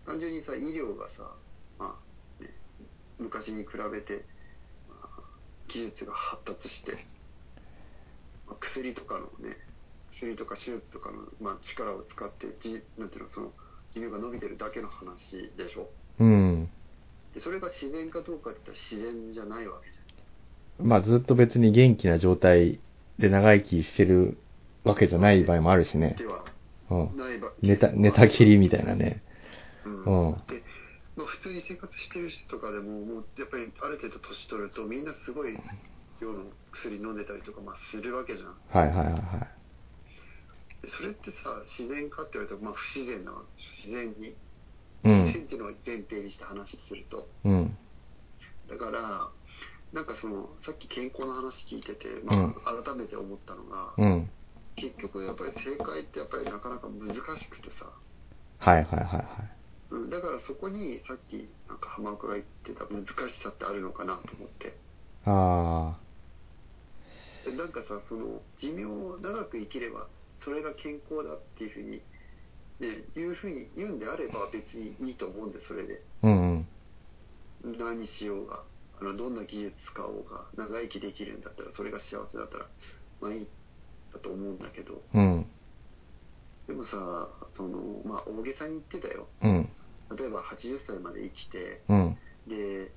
単純にさ、医療がさ、まあ、ね、昔に比べて、まあ技術が発達して、まあ薬とかのね、薬とか手術とかの、まあ、力を使ってじ、なんていうの、その、寿命が伸びてるだけの話でしょ？うん。でそれが自然かどうかって言ったら自然じゃないわけじまあずっと別に元気な状態で長生きしてるわけじゃない場合もあるしゃん。ね。ではうん。ないば寝た、寝たきりみたいなね。うんうん。で、まあ、普通に生活してる人とかでも、もうやっぱりある程度年取ると、みんなすごい量の薬飲んでたりとか、まあ、するわけじゃん。はいはいはいはい。でそれってさ、自然かって言われたら、まあ、不自然な自然に。うん。自然っていうのを前提にして話すると。うん。だから、なんかその、さっき健康の話聞いてて、まあ、改めて思ったのが、うん。結局やっぱり正解ってやっぱりなかなか難しくてさ、はいはいはいはい。うん、だからそこにさっきなんか浜岡が言ってた難しさってあるのかなと思って。あでなんかさ、その寿命を長く生きれば、それが健康だっていうふうに、ね、いうふうに言うんであれば別にいいと思うんで、それで。あ。うんうん。何しようが、あの、どんな技術使おうが、長生きできるんだったら、それが幸せだったら、まあいい、だと思うんだけど、うん。でもさ、その、まあ大げさに言ってたよ。うん。例えば80歳まで生きて、うん。で、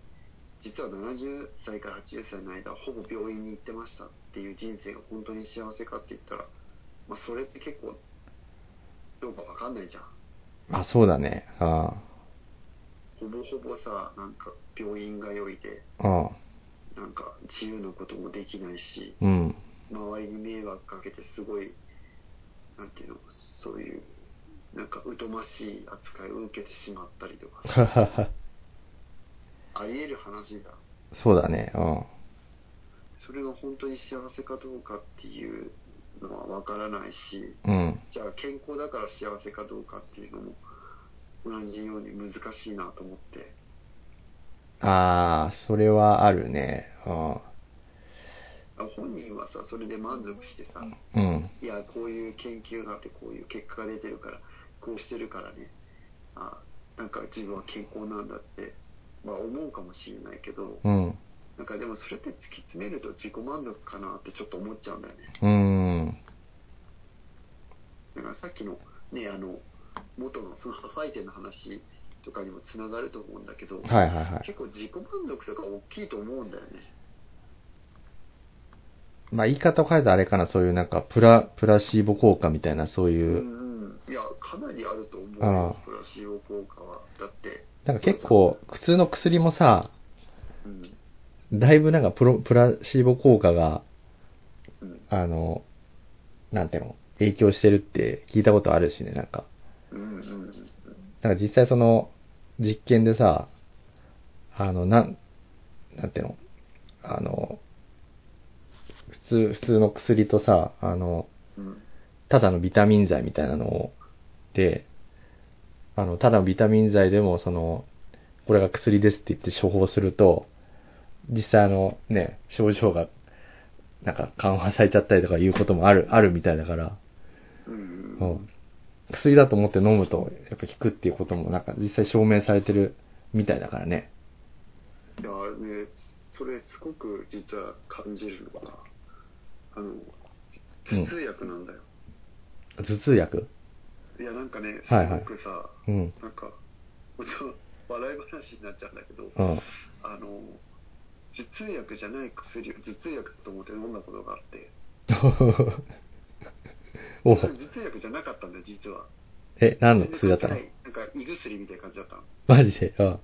実は70歳から80歳の間、ほぼ病院に行ってましたっていう人生が本当に幸せかって言ったら、まあ、それって結構、どうかわかんないじゃん。あ、そうだね。あほぼほぼさ、なんか病院通いで、あ。ああ。なんか自由なこともできないし、うん。周りに迷惑かけてすごい、なんていうの、そういう、なんか疎ましい扱いを受けてしまったりとか、(laughs) あり得る話じゃん。そうだね。うん。それが本当に幸せかどうかっていうのはわからないし、うん。じゃあ健康だから幸せかどうかっていうのも同じように難しいなと思って。ああ、それはあるね。うん。あ本人はさ、それで満足してさ、うん。いや、こういう研究があってこういう結果が出てるから、こうしてるからね、あなんか自分は健康なんだって、まあ思うかもしれないけど、うん。なんかでもそれって突き詰めると自己満足かなってちょっと思っちゃうんだよね。うん。だからさっきのね、あの、元のそのファイテンの話とかにもつながると思うんだけど、はいはいはい。結構自己満足とか大きいと思うんだよね。まあ言い方を変えたらあれかな、そういうなんかプラ、プラシーボ効果みたいなそういう。いや、かなりあると思うあよあ、プラシーボ効果は。だって、なんか結構、普通の薬もさ、うん、だいぶなんかプロ、プラシーボ効果が、うん、あの、なんていうの、影響してるって聞いたことあるしね、なんか。うん、うん、うん。なんか実際その、実験でさ、あの、なん、なんていうの、あの、普通、普通の薬とさ、あの、うん、ただのビタミン剤みたいなのを、で、あの、ただのビタミン剤でも、その、これが薬ですって言って処方すると、実際あの、ね、症状が、なんか緩和されちゃったりとかいうこともある、あるみたいだから、うん、ううん。ん。薬だと思って飲むと、やっぱ効くっていうことも、なんか実際証明されてるみたいだからね。いや、あれね、それすごく実は感じるのが、あの、頭痛薬なんだよ。頭痛薬？いや、なんかね、すはいはいごくさ、うん。なんか、本当笑い話になっちゃうんだけど、うん。あの、頭痛薬じゃない薬を頭痛薬だと思って飲んだことがあって、(laughs) おそれ頭痛薬じゃなかったんだよ、実は。え、何の薬だったの？全然関係ないなんか胃薬みたいな感じだったの。マジで？うん。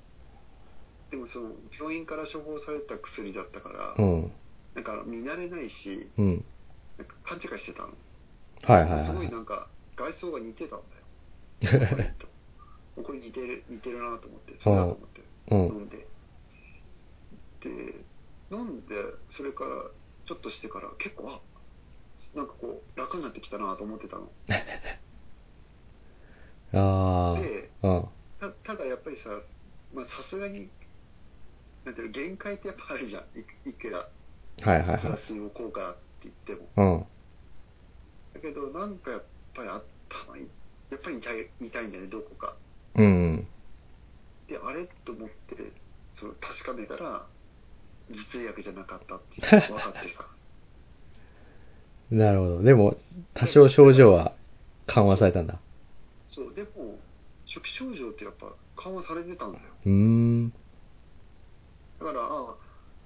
でもその、病院から処方された薬だったから、うん。なんか見慣れないし、うん。なんか勘違いしてたの。はいはいすごはいい。なんか、外装が似てたんだよ。これとこれ似てる、似てるなと思って、そうだと思ってうん飲んで。で、飲んで、それから、ちょっとしてから、結構、あ、なんかこう、楽になってきたなと思ってたの。(laughs) あで、あ。うん。たただやっぱりさ、まあさすがに、なんていうの、限界ってやっぱあるじゃん。いいくら、はいはいはい。プラスの効果って言っても。うん。だけど、なんかやっぱり頭い、やっぱり痛い痛いんだよね、どこか。うん。で、あれと思って、その確かめたら、頭痛薬じゃなかったっていうのが (laughs) 分かってさ。なるほど。でも、多少症状は緩和されたんだ。そう、でも、初期症状ってやっぱ緩和されてたんだよ。うーん。だから、ああ、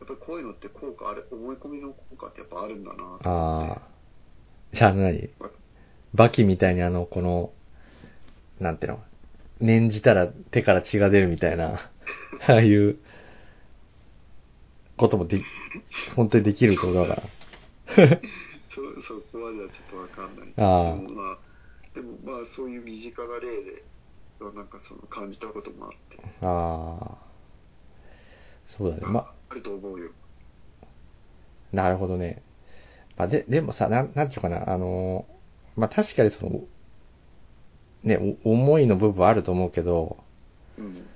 やっぱりこういうのって効果ある、思い込みの効果ってやっぱあるんだなと思って。ああ。じゃあ何？バキみたいにあの、この、なんていうの、念じたら手から血が出るみたいな、(laughs) ああいうこともでき、本当にできることだから。(laughs) そ、そこまではちょっとわかんない。ああでもまあ、でもまあそういう身近な例で、なんかその感じたこともあって、ああ。そうだね。ま、あると思うよ。なるほどね。まあ、で、でもさ、なん、なんていうかな、あの、まあ、確かにその、ね、お思いの部分はあると思うけど、うん。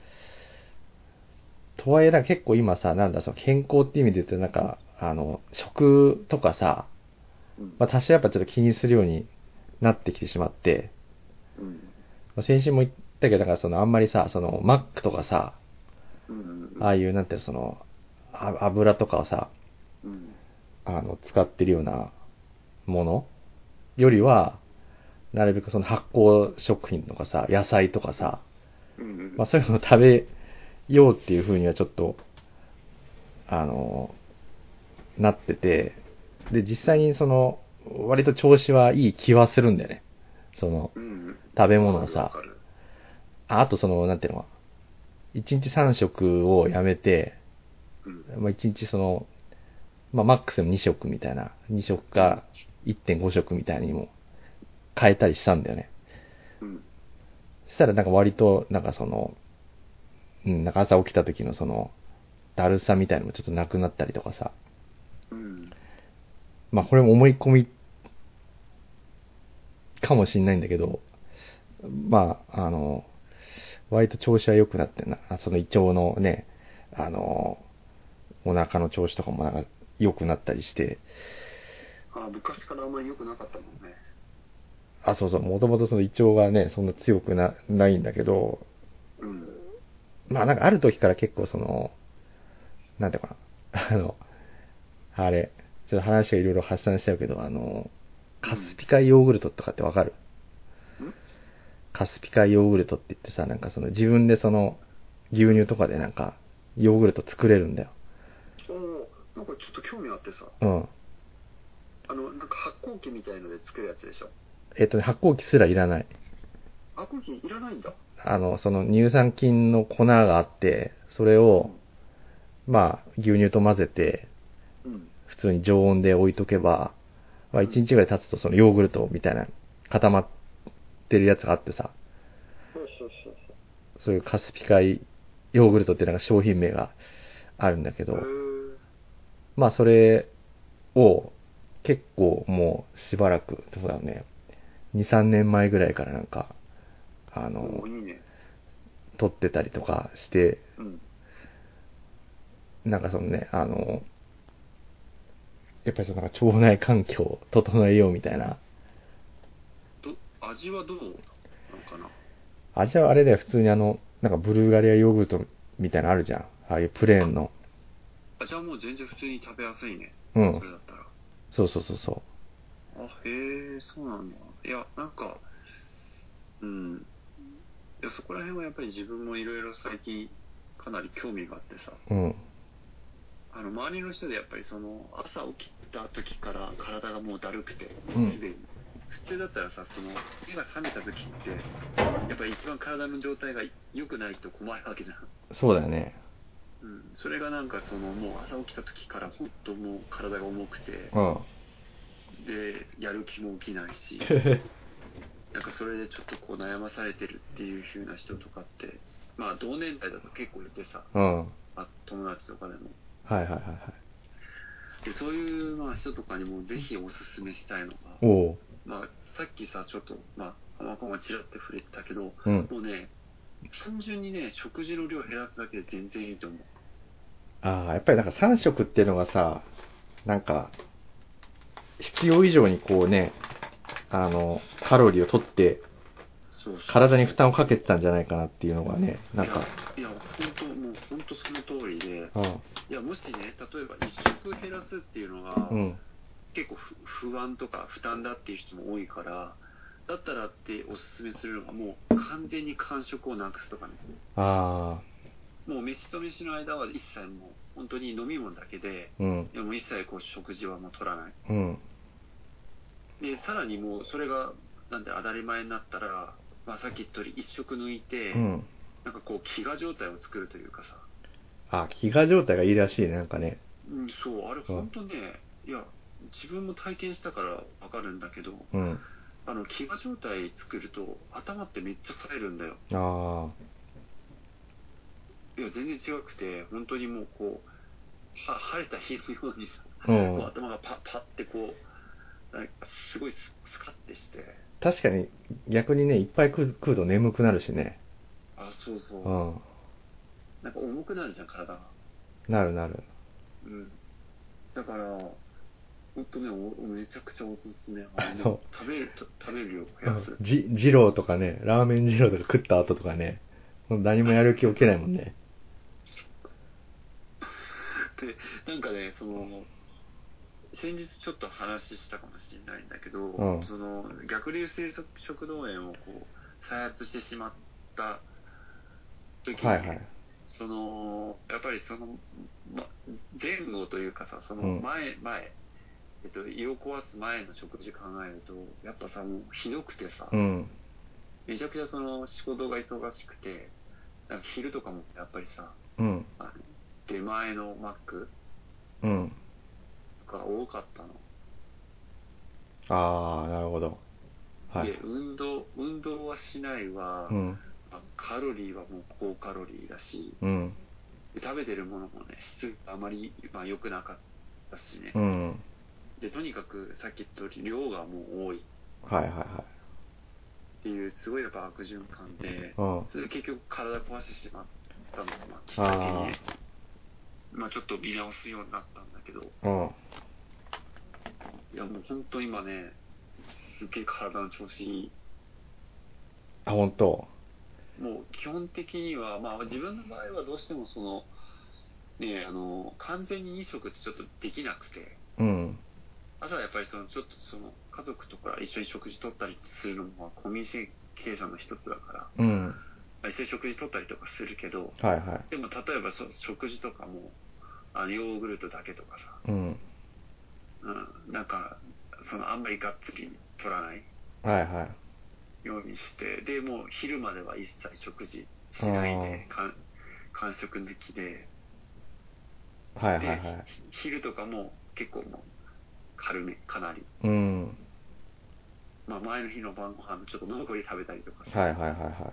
とはいえな、結構今さ、なんだ、その健康って意味で言うと、なんか、あの、食とかさ、うん。まあ、多少やっぱちょっと気にするようになってきてしまって、うん。まあ先週も言ったけど、だからその、あんまりさ、その、マックとかさ、うん。ああいう、なんていうのその、あ油とかをさ、うん。あの、使ってるようなものよりは、なるべくその発酵食品とかさ、野菜とかさ、うん。まあそういうのを食べようっていう風にはちょっと、あの、なってて、で、実際にその、割と調子はいい気はするんだよね。その、うん。食べ物をわさ、ああとその、なんていうの1日3食をやめて、うん。まあ、1日その、まあ、マックスでも2食みたいな、2食か1.5食みたいにも変えたりしたんだよね。うん。そしたらなんか割と、なんかその、うん、なんか朝起きた時のその、だるさみたいなのもちょっとなくなったりとかさ。うん。まあこれも思い込みかもしんないんだけど、まあ、あの、割と調子は良くなってんな。あその胃腸のね、あの、お腹の調子とかもなんか良くなったりして、あ昔からあんまり良くなかったもんね。あ、そうそう、もともとその胃腸がね、そんな強くな、ないんだけど、うん。まあなんかある時から結構その、なんていうのかな、(laughs) あの、あれ、ちょっと話がいろいろ発散しちゃうけど、あの、カスピ海ヨーグルトとかってわかる？ん？カスピ海ヨーグルトって言ってさ、なんかその自分でその牛乳とかでなんかヨーグルト作れるんだよ。なんかちょっと興味あってさ、うん。あの、なんか発酵機みたいので作るやつでしょ？えっとね、発酵機すらいらない。発酵機いらないんだ。あの、その乳酸菌の粉があって、それを、まあ、牛乳と混ぜて、うん。普通に常温で置いとけば、まあ、1日ぐらい経つとそのヨーグルトみたいな固まってるやつがあってさ、そうそうそうそういうカスピ海ヨーグルトっていうのが商品名があるんだけど、まあそれを結構もうしばらく、どうだね、2、3年前ぐらいからなんか、あー。のいいね。撮ってたりとかして、うん。なんかそのね、あの、やっぱりその腸内環境を整えようみたいな、ど、味はどうなのかな？味はあれだよ、普通にあの、なんかブルガリアヨーグルトみたいなのあるじゃん。ああいうプレーンの。あ、じゃあもう全然普通に食べやすいね。うんそれだったら。そうそうそうそあ、へえ、そうなんだ。いや、なんか、うん。いや、そこら辺はやっぱり自分もいろいろ最近かなり興味があってさ、う。うん。あの、周りの人でやっぱりその、朝起きた時から体がもうだるくて、うんすでに。普通だったらさ、その、目が覚めた時って、やっぱり一番体の状態が良くないと困るわけじゃん。そうだよね。うん。それがなんかその、もう朝起きた時から本当もう体が重くて、うん。で、やる気も起きないし、(laughs) なんかそれでちょっとこう悩まされてるっていう風な人とかって、まあ同年代だと結構いてさ、うん。はいあ友達とかでも。はいはいはい。で、そういうまあ人とかにもぜひおすすめしたいのが、おう。まあさっきさ、ちょっと、まあ、浜子がちらって触れてたけど、うん。もうね、単純にね、食事の量減らすだけで全然いいと思う。ああ、やっぱりなんか3食っていうのがさ、なんか、必要以上にこうね、あの、カロリーを取って、体に負担をかけてたんじゃないかなっていうのがね、なんか、いや、いや本当もう本当その通りで、うん。いや、もしね、例えば一食減らすっていうのが、うん。結構不不安とか負担だっていう人も多いから、だったらっておすすめするのが、もう完全に間食をなくすとかね。ああ、もう飯と飯の間は一切もう本当に飲み物だけで、うん。でも一切こう食事はもう取らない。うん。で、さらにもうそれが、なんて当たり前になったら、まあさっき言った通り一食抜いて、うん。なんかこう飢餓状態を作るというかさ、あ、飢餓状態がいいらしいね、なんかね。うん、そう、あれ本当ね、いや、自分も体験したからわかるんだけど、うん。あの、飢餓状態作ると頭ってめっちゃ冴えるんだよ。あいや、全然違くて、本当にもうこう、は晴れた日のようにさ、あ、うん。頭がパッパってこう、なんかすごいススカッてして、確かに、逆にね、いっぱい食う食うと眠くなるしね。あ、そうそうう、ん。なんか重くなるじゃん、体が。なるなる。うん。だから、本当ね、おめちゃくちゃおすすめ。あの食べる、食べる量やす。じ、二郎とかね、ラーメン二郎とか食った後とかね、もう何もやる気起きないもんね。で、なんかね、その、先日ちょっと話したかもしれないんだけど、うんその、逆流性食道炎をこう、再発してしまった時に、はいはい。その、やっぱりその、ま、前後というかさ、そのうん前、前、ええっと、胃を壊す前の食事考えると、やっぱさ、もうひどくてさ、うん。めちゃくちゃその仕事が忙しくて、なんか昼とかもやっぱりさ、うん。出前のマックうん。が多かったの。ああ、なるほど。はいで。、運動、運動はしないわ、うん。まあカロリーはもう高カロリーだし、うん。で食べてるものもね、質があまり、まあ、良くなかったしね。うん。で、とにかくさっき言った通り量がもう多いっはいはいはていう、すごいやっぱ悪循環で、い。うん。それで結局体壊してしまったのが、まあ、きっかけにね、まあちょっと見直すようになったんだけど、うん。いやもう本当今ね、すげえ体の調子いい。あ、本当もう基本的には、まあ自分の場合はどうしてもその、ねあの、完全に2食ってちょっとできなくて、うん。あとはやっぱりその、ちょっとその、家族とか一緒に食事取ったりするのもコミュニケーションの一つだから、うん。まあ一緒に食事取ったりとかするけど、はいはでも例えばそ食事とかも、あのヨーグルトだけとかさ、い。うん。うん、なんか、そのあんまりがっつり取らない？はいはい。ようにして、で、もう昼までは一切食事しないで、あかん間食抜きで、はいはいで、はい。昼とかも結構もう軽め、かなり。うん。まあ前の日の晩ご飯ちょっと残り食べたりとかさはいはいはいは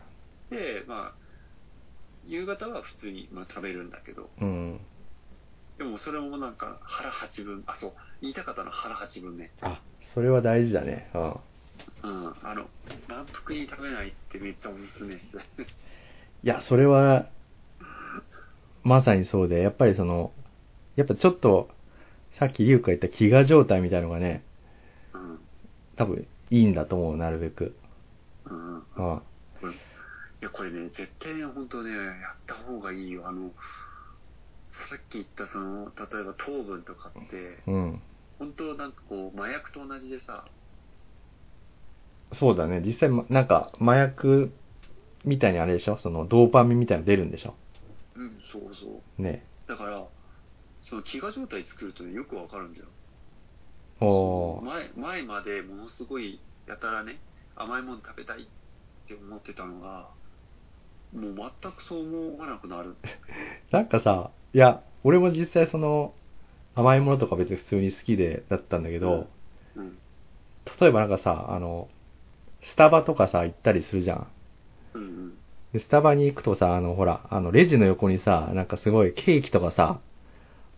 で、まあ、夕方は普通に、まあ、食べるんだけど、い。うん。でもそれもなんか腹八分、あ、そう、言いたかったのは腹八分目。あ、それは大事だね。うん。うん、あの、満腹に食べないってめっちゃおすすめです。いや、それは、まさにそうで、やっぱりその、やっぱちょっと、さっきリュウが言った飢餓状態みたいのがね、うん、多分いいんだと思う、なるべく。うん。うん。これいや、これね、絶対ね、本当ね、やった方がいいよ。あの、さっき言ったその、例えば糖分とかって、うん。本当なんかこう、麻薬と同じでさ、そうだね。実際、まなんか、麻薬みたいにあれでしょ？その、ドーパミンみたいなの出るんでしょ？うん、そうそう。ね。だから、その飢餓状態作るとね、よくわかるんだよ。おー。前、前までものすごい、やたらね、甘いもの食べたいって思ってたのが、もう全くそう思わなくなる。(laughs) なんかさ、いや、俺も実際その、甘いものとか別に普通に好きで、だったんだけど、うん。例えばなんかさ、あの、スタバとかさ、行ったりするじゃん。うんうん。で、スタバに行くとさ、あの、ほら、あの、レジの横にさ、なんかすごいケーキとかさ、はい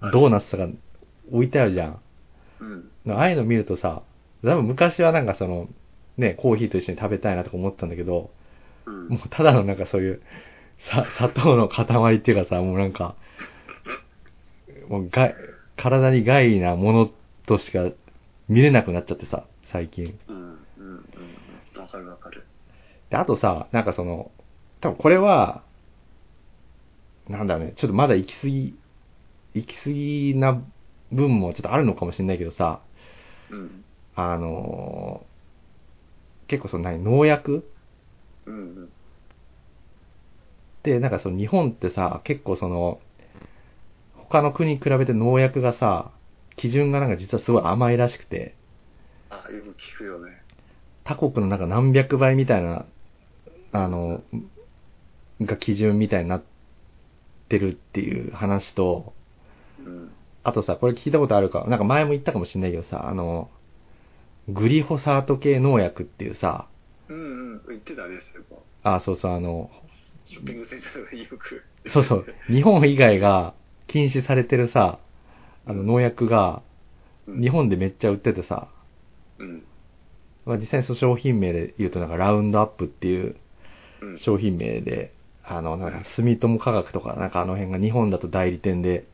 ドーナツとか置いてあるじゃん。うん。ああいうの見るとさ、多分昔はなんかその、ね、コーヒーと一緒に食べたいなとか思ったんだけど、うん。もうただのなんかそういう、さ、砂糖の塊っていうかさ、もうなんか、もうが、体に害なものとしか見れなくなっちゃってさ、最近。うん。うん。うん。わかるわかる。で、あとさ、なんかその、多分これは、なんだろうね、ちょっとまだ行き過ぎ、行き過ぎな分もちょっとあるのかもしれないけどさ、うん。あのー結構その何、農薬？うん。うん。で、なんかその日本ってさ、結構その、他の国に比べて農薬がさ、基準がなんか実はすごい甘いらしくて、あ、よく聞くよね。他国のなんか何百倍みたいな、あの、が基準みたいになってるっていう話と、うん。あとさ、これ聞いたことあるか、なんか前も言ったかもしれないけどさ、あの、グリホサート系農薬っていうさ、うんうん。言ってたね、そういえば。あ、そうそう、あの、ショッピングセンターとかによく。そうそう、日本以外が禁止されてるさ、あの農薬がうん日本でめっちゃ売っててさ、うん。まあ、実際にその商品名で言うとなんかラウンドアップっていううん。商品名で、あの、なんか住友化学とかなんかあの辺が日本だと代理店でうん。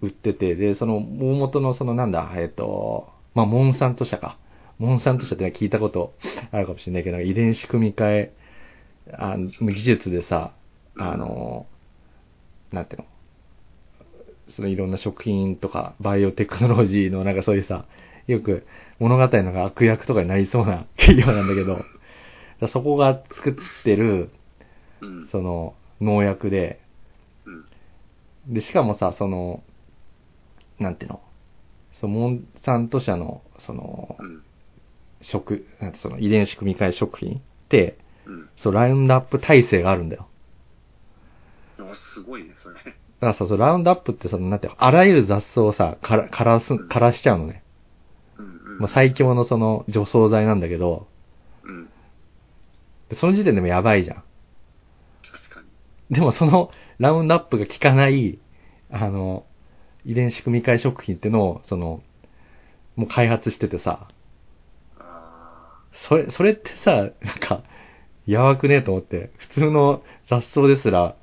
売ってて、で、その大元のそのなんだ、えっと、まあ、モンサント社か。モンサント社って聞いたことあるかもしれないけど、遺伝子組み換え、あの技術でさ、あの、なんていうの？そのいろんな食品とかバイオテクノロジーのなんかそういうさ、よく物語のが悪役とかになりそうな (laughs) 企業なんだけど、そこが作ってる、うん。その農薬で、うん。で、しかもさ、その、なんていうの？そのモンサント社の、そのう、ん。食、なんてその遺伝子組み換え食品って、うん。そう、ラウンドアップ体制があるんだよ。あ、すごいね、それ。だからさ、そうラウンドアップってその、なんてあらゆる雑草をさ、から、枯らす、枯らしちゃうのね。うんうん。もう最強のその除草剤なんだけど、うん。でその時点でもやばいじゃん。確かに。でもそのラウンドアップが効かない、あの、遺伝子組み換え食品ってのを、その、もう開発しててさ、あそれ、それってさ、なんか、やばくねえと思って、普通の雑草ですら、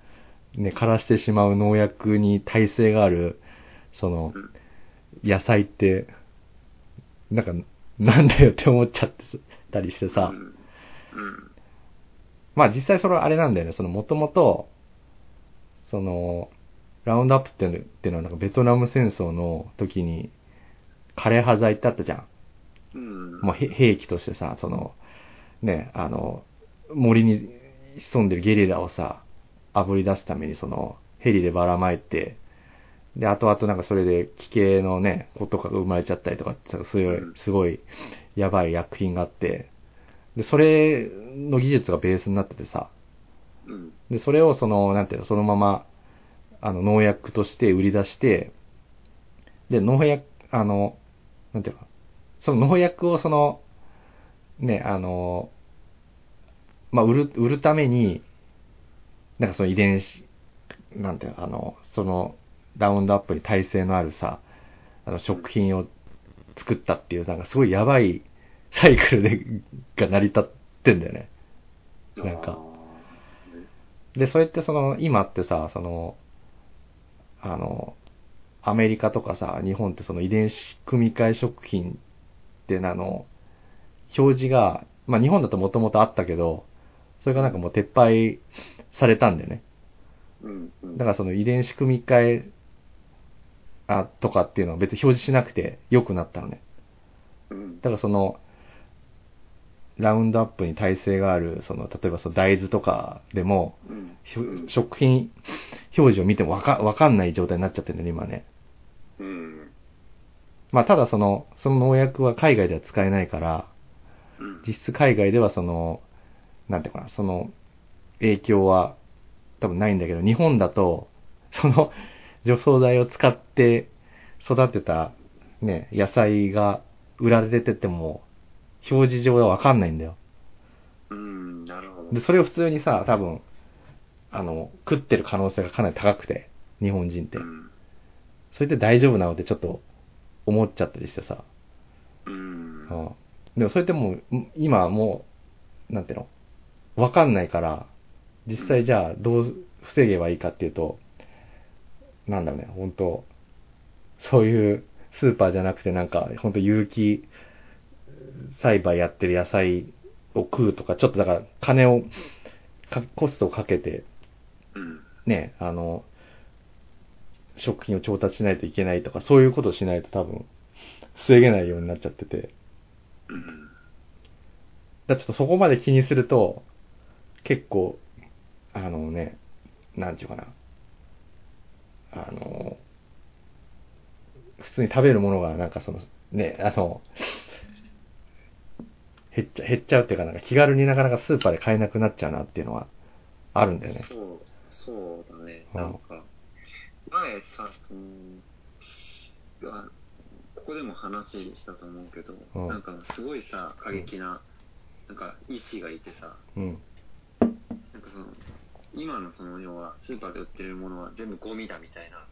ね、枯らしてしまう農薬に耐性がある、そのうん、野菜って、なんか、なんだよって思っちゃってたりしてあ。さ。まあ実際それはあれなんだよね、そのもともと、その、ラウンドアップっていうのってのはなんかベトナム戦争の時に、枯れ葉剤ってあったじゃん。うん。まあ、へ兵器としてさ、その、ね、あの、森に潜んでるゲリラをさ、炙り出すためにその、ヘリでばらまいて、で、後々なんかそれで奇形のね、子とかが生まれちゃったりとかってさ、すごい、すごいやばい薬品があって、で、それの技術がベースになっててさ、うん。で、それをその、なんていうの、そのまま、あの、農薬として売り出して、で、農薬、あの、なんていうの、その農薬をその、ね、あの、まあ、売る、売るために、なんかその遺伝子、なんていうの、あの、その、ラウンドアップに耐性のあるさ、あの、食品を作ったっていう、なんかすごいやばいサイクルで、が成り立ってんだよね。なんかで、それってその、今ってさ、その、あの、アメリカとかさ、日本ってその遺伝子組み換え食品ってあの、表示が、まあ日本だともともとあったけど、それがなんかもう撤廃されたんだよね。だからその遺伝子組み換え、あ、とかっていうのは別に表示しなくて良くなったのね。うん。だからその、ラウンドアップに耐性がある、その、例えばその大豆とかでも、食品表示を見てもわかわかんない状態になっちゃってるね、今ね。うん。まあ、ただその、その農薬は海外では使えないから、うん。実質海外ではその、なんていうかな、その、影響は多分ないんだけど、日本だと、その、除草剤を使って育てた、ね、野菜が売られてても、表示上はわかんないんだよ。うん。なるほど。で、それを普通にさ、多分、あの、食ってる可能性がかなり高くて、日本人ってう。ん。それで大丈夫なのってちょっと思っちゃったりしてさ。うん。うん。でもそれってもう、ん今はもう、なんていうの？わかんないから、実際じゃあどう防げばいいかっていうと、なんだろうね、本当そういうスーパーじゃなくてなんか、本当有機栽培やってる野菜を食うとか、ちょっとだから金を、かコストをかけて、うん。ね、あの、食品を調達しないといけないとか、そういうことをしないと多分、防げないようになっちゃってて。うん。だちょっとそこまで気にすると、結構、あのね、なんていうかな。あの、普通に食べるものがなんかその、ね、あの、減っちゃ、減っちゃうっていうか、なんか気軽になかなかスーパーで買えなくなっちゃうなっていうのはあるんだよね。そう、そうだね。うんなんか、前さ、その、あここでも話したと思うけど、うんなんかすごいさ、過激な、なんか医師がいてさ、うん。なんかその、今のその要はスーパーで売ってるものは全部ゴミだみたいな、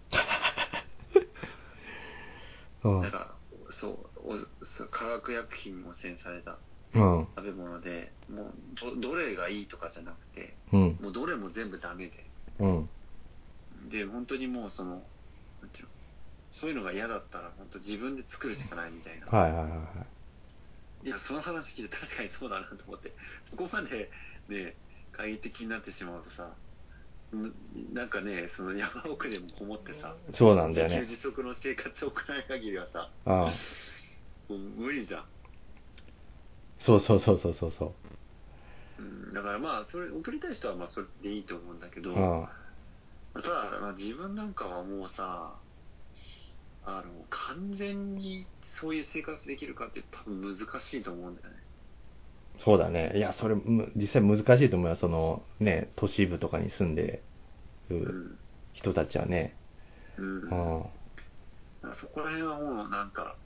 (laughs) うんなん。か、そう、おそう化学薬品に汚染されたうん。食べ物で、もうど、どれがいいとかじゃなくて、うん。もうどれも全部ダメで、うん。で、本当にもうその、そういうのが嫌だったら、本当自分で作るしかないみたいな。はいはいはいはい。いや、その話聞いて確かにそうだなと思って、そこまでね、懐疑的になってしまうとさ、んなんかね、その山奥でもこもってさ、そうなんだよね。自給自足の生活を送らない限りはさ、ああ無理じゃん。そうそうそうそうそうそうん、だからまあ、それ、送りたい人はまあそれでいいと思うんだけど、ただ、まあ、自分なんかはもうさ、あの、完全にそういう生活できるかって多分難しいと思うんだよね。そうだね。いや、それ、む実際難しいと思うよ。その、ね、都市部とかに住んでうるん。人たちはね。うん。うん。らそこら辺はもうなんか、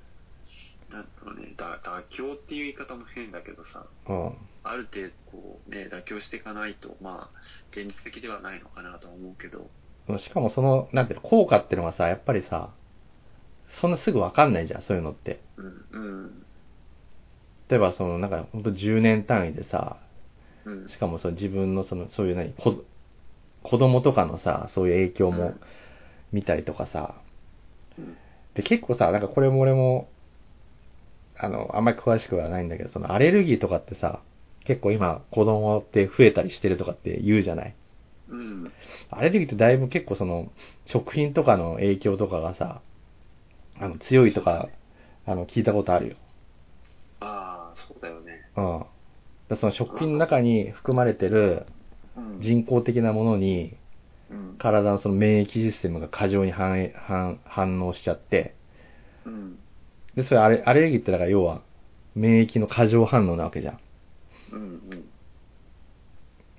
なんだろうね、だ妥協っていう言い方も変だけどさ、うん。ある程度こうね、妥協していかないと、まあ、現実的ではないのかなとは思うけど、しかもその、なんていうの、効果っていうのはさ、やっぱりさ、そんなすぐわかんないじゃん、そういうのって。うん、うん、例えば、その、なんか、ほんと10年単位でさ、うん、しかもその自分のその、そういう何、こ子供とかのさ、そういう影響も見たりとかさ、うん、で、結構さ、なんかこれも俺も、あの、あんまり詳しくはないんだけど、そのアレルギーとかってさ、結構今子供って増えたりしてるとかって言うじゃない？うん、アレルギーってだいぶ結構その、食品とかの影響とかがさ、あの、強いとか、あの、聞いたことあるよ。ああ、そうだよね。うん。だその食品の中に含まれてるうん、人工的なものに、うん、体のその免疫システムが過剰に反反応しちゃって、うん、で、それアレアレルギーってだから要は、免疫の過剰反応なわけじゃん。うん、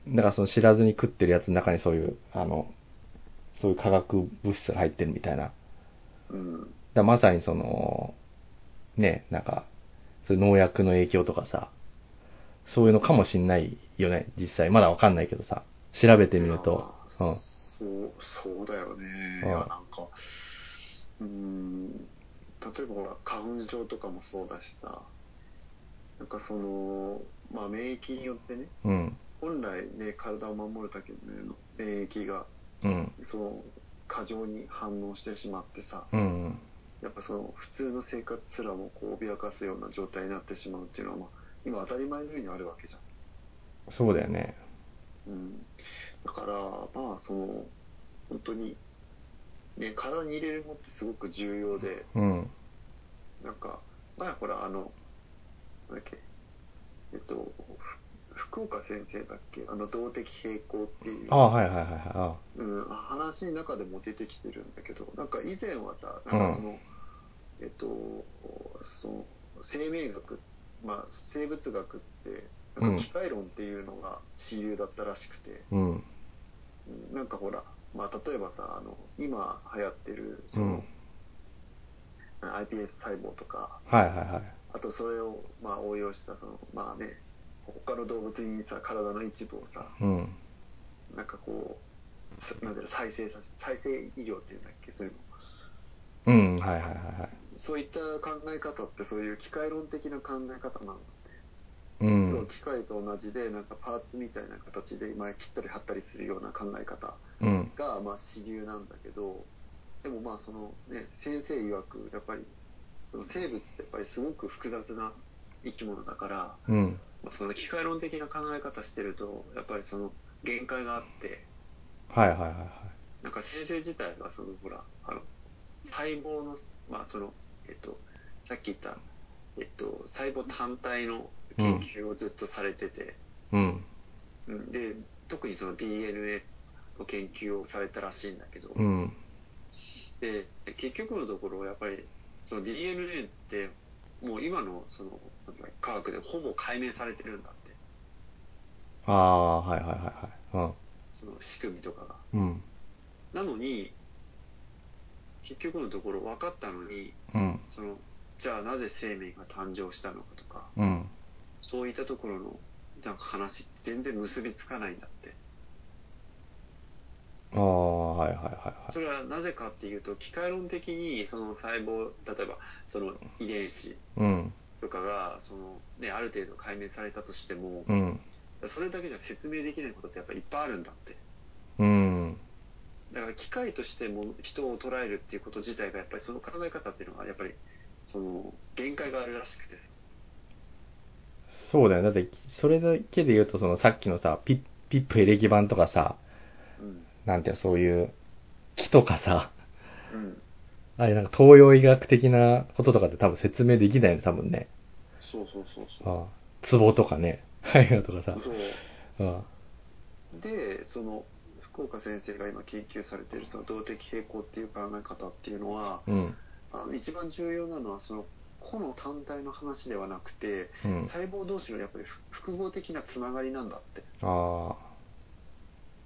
うん、だからその知らずに食ってるやつの中にそういう、あの、そういう化学物質が入ってるみたいな。うん、らまさにその、ね、なんか、そういう農薬の影響とかさ、そういうのかもしんないよね、実際。まだわかんないけどさ、調べてみると。うん。そう、そうだよね。うんなんか、うーん、例えばほら、花粉症とかもそうだしさ、なんかその、まあ免疫によってね、うん。本来ね、体を守るだけの免疫が、うん。その、過剰に反応してしまってさ、うん。やっぱその、普通の生活すらもこう、脅かすような状態になってしまうっていうのは、まあ、今当たり前のようにあるわけじゃん。そうだよね。うん、だから、まあ、その、本当に、ね、体に入れるものってすごく重要で、うん。なんか、前ほら、あの、なんだっけ、えっと、ふ福岡先生だっけ、あの、動的平衡っていう、ああ、はいはいはいはい。あうん、話の中でも出てきてるんだけど、なんか以前はさ、なんかその、えっと、その、生命学、まあ、生物学って、なんか機械論っていうのが主流だったらしくて、うん。うんなんかほら、まあ、例えばさ、あの、今流行ってる、そのうん、。iPS 細胞とか、はいはいはい。あとそれを、まあ、応用した、その、まあね、他の動物にさ、体の一部をさ、うん。なんかこう、さなんだろう、再生させ、再生医療っていうんだっけ、そういうの。うん。はいはいはいはい。そういった考え方ってそういう機械論的な考え方なんだって。うん。機械と同じで、なんかパーツみたいな形で、今切ったり貼ったりするような考え方うん。が、まあ、主流なんだけど、でもまあ、そのね、先生曰く、やっぱり、その生物ってやっぱりすごく複雑な生き物だから、うん。まあ、その機械論的な考え方してると、やっぱりその限界があって、はいはいはいはい。なんか先生自体が、そのほら、あの、細胞の、まあその、えっと、さっき言った、えっと、細胞単体の研究をずっとされてて、うん。うんで、特にその DNA の研究をされたらしいんだけど、うん。で、結局のところ、やっぱり、その DNA って、もう今のその科学でほぼ解明されてるんだって、ああ、はいはいはいはい。その仕組みとかが。うん。うん。なのに、結局のところ分かったのに、うん。その、じゃあなぜ生命が誕生したのかとか、うん。そういったところのなんか話って全然結びつかないんだって。ああ、はいはいはいはい。それはなぜかっていうと、機械論的にその細胞、例えばその遺伝子うん。とかが、そのね、ある程度解明されたとしても、うん。それだけじゃ説明できないことってやっぱりいっぱいあるんだって。うん。だから機械としても人を捉えるっていうこと自体がやっぱりその考え方っていうのはやっぱりその限界があるらしくてさそうだよ。だって、それだけで言うと、そのさっきのさ、ピッ、ピップエレキ板とかさ、うん。なんていうのそういう木とかさ、うん。あれなんか東洋医学的なこととかって多分説明できないよね、多分ね。そうそうそうそう。ああ壺とかね。はいとかさ。そう。あで、その、福岡先生が今研究されているその動的平衡っていう考え方っていうのは、うん。あの一番重要なのはその個の単体の話ではなくて、うん。細胞同士のやっぱり複合的なつながりなんだって。あ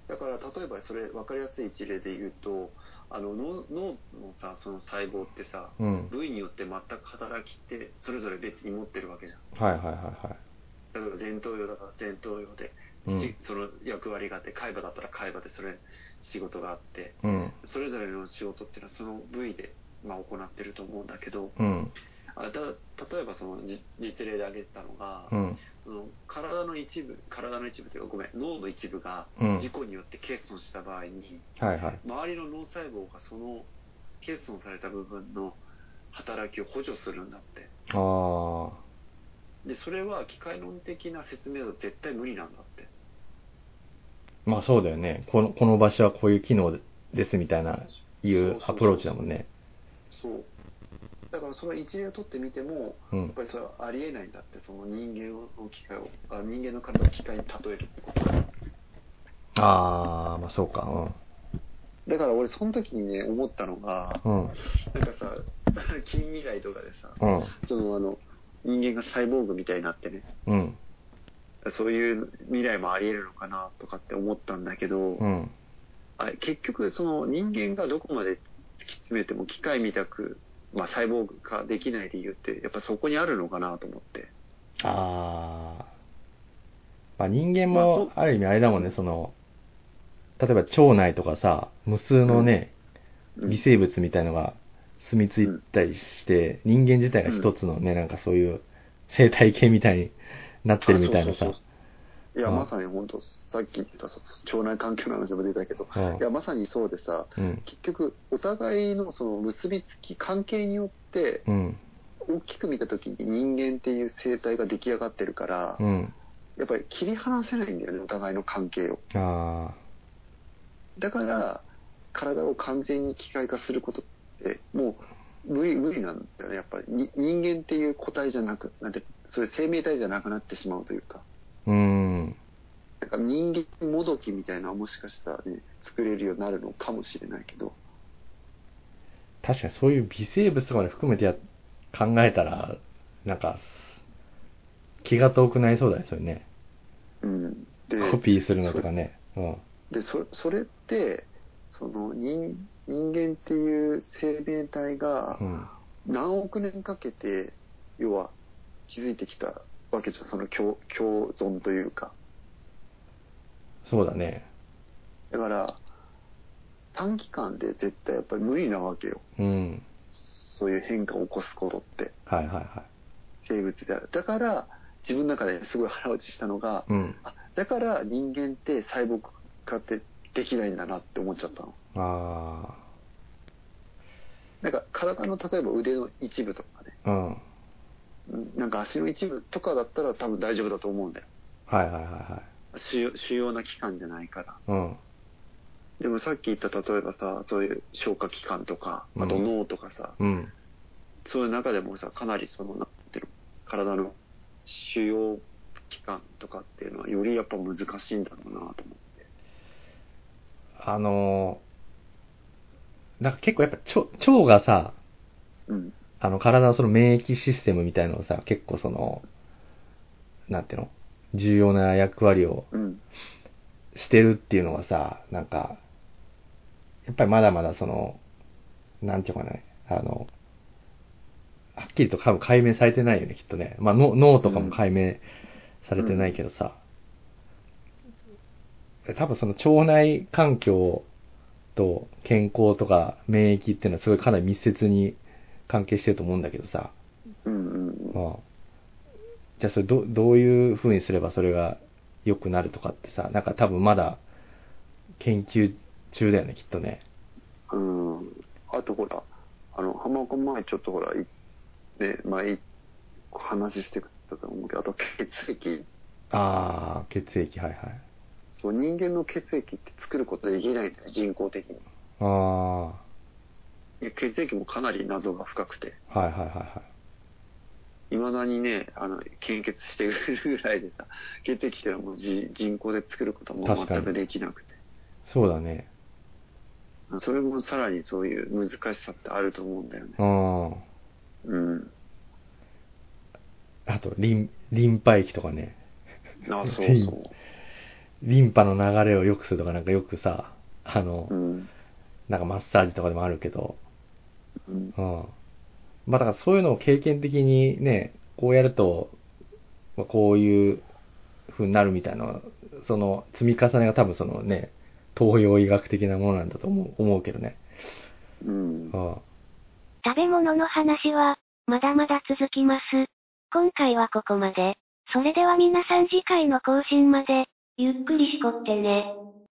だから例えばそれ分かりやすい一例で言うと、あの脳脳のさ、その細胞ってさ、あ。うん。部位によって全く働きってそれぞれ別に持ってるわけじゃん。はいはいはいはい。例えば前頭葉だから前頭葉で、うんしその役割があって、海馬だったら海馬でそれ仕事があって、うん。それぞれの仕事っていうのはその部位で、まあ、行ってると思うんだけど、うん。あた例えばそのじ実例で挙げたのが、うん。その体の一部、体の一部というかごめん、脳の一部がうん事故によって欠損した場合に、はいはい。周りの脳細胞がその欠損された部分の働きを補助するんだって。ああ。で、それは機械論的な説明だと絶対無理なんだって。まあそうだよね。この、この場所はこういう機能ですみたいな、いうアプローチだもんね。そう。だからそれは一例を取ってみても、うん。やっぱりそれはありえないんだって、その人間の機械を、あ人間の体を機械に例えるってことは。ああ、まあそうか。だから俺その時にね、思ったのが、うん。うん。なんかさ、(laughs) 近未来とかでさ、うん。そのあの、人間がサイボーグみたいになってね、うん。そういう未来もあり得るのかなとかって思ったんだけど、うん。あ結局その人間がどこまで突き詰めても機械みたく、まあ、サイボーグ化できない理由ってやっぱそこにあるのかなと思って。ああ。まあ人間まあも、ある意味あれだもんね、その、例えば腸内とかさ、無数のね、うん微生物みたいのが住み着いたりして、人間自体が一つのね、なんかそういう生態系みたいになってるみたいなさあそうそう。そういや、うんまさに本当さっき言ったさ腸内環境の話も出たけど、うんいや、まさにそうでさ、うん。結局、お互いのその結びつき、関係によって、うん。大きく見たときに人間っていう生態が出来上がってるから、うん。やっぱり切り離せないんだよね、お互いの関係を。あだから、体を完全に機械化することって、もう無理、無理なんだよね、やっぱり。に人間っていう個体じゃなく、なんて、そういう生命体じゃなくなってしまうというか。あ。うん。なんか人間もどきみたいなのはもしかしたらね、作れるようになるのかもしれないけど。確かにそういう微生物とかまで含めてや考えたら、なんか、気が遠くなりそうだね、それね。うん。で、コピーするのとかね。うん。で、そそれって、その人人間っていう生命体がうん。何億年かけて、要は築いてきたわけじゃん、その共共存というか。そうだね。だから、短期間で絶対やっぱり無理なわけよ。うん。そういう変化を起こすことって、はいはいはい。生物である。だから、自分の中ですごい腹落ちしたのが、うん。あだから人間って細胞化ってできないんだなって思っちゃったの。あなんか体の例えば腕の一部とかね、あ。うん。うんなんか足の一部とかだったら多分大丈夫だと思うんだよ。はいはいはいはい。主要主要な器官じゃないから。うん。でもさっき言った例えばさ、そういう消化器官とか、あとうん脳とかさ、うん。そういう中でもさ、かなりその、なんていうの、体の主要器官とかっていうのはよりやっぱ難しいんだろうなと思って。あのー、なんか結構やっぱ腸、腸がさ、うん。あの体のその免疫システムみたいのをさ、結構その、なんていうの？重要な役割をうん。してるっていうのはさ、なんか、やっぱりまだまだその、なんていうかね、あの、はっきりと多分解明されてないよね、きっとね。まあ脳脳とかも解明されてないけどさ、多分その腸内環境と健康とか免疫っていうのはすごいかなり密接に関係してると思うんだけどさ、うんうんうん。まあ、じゃあそれどどういう風にすればそれが良くなるとかってさ、なんか多分まだ研究中だよね、きっとね。うん。あとほら、あの、浜岡前ちょっとほら、いね、前、話してたと思うけど、あと血液。ああ、血液、はいはい。そう、人間の血液って作ることできないんだよ、人工的に。あいや血液もかなり謎が深くて。あ、はいはいはいはい。未だにね、あの、献血してくれるぐらいでさ、血液っていうのはもうじ人工で作ることはも全くできなくて。そうだね。それもさらにそういう難しさってあると思うんだよね。うん。うん。あと、リン、リンパ液とかね。あ、(laughs) そうそリンパの流れを良くするとかなんかよくさ、あのう。、うん。なんかマッサージとかでもあるけど、うん。うん。まあだからそういうのを経験的にね、こうやると、まあ、こういう風になるみたいな、その積み重ねが多分そのね、東洋医学的なものなんだと思う思うけどね。うん。うん。食べ物の話は、まだまだ続きます。今回はここまで。それでは皆さん次回の更新まで、ゆっくりしこってね。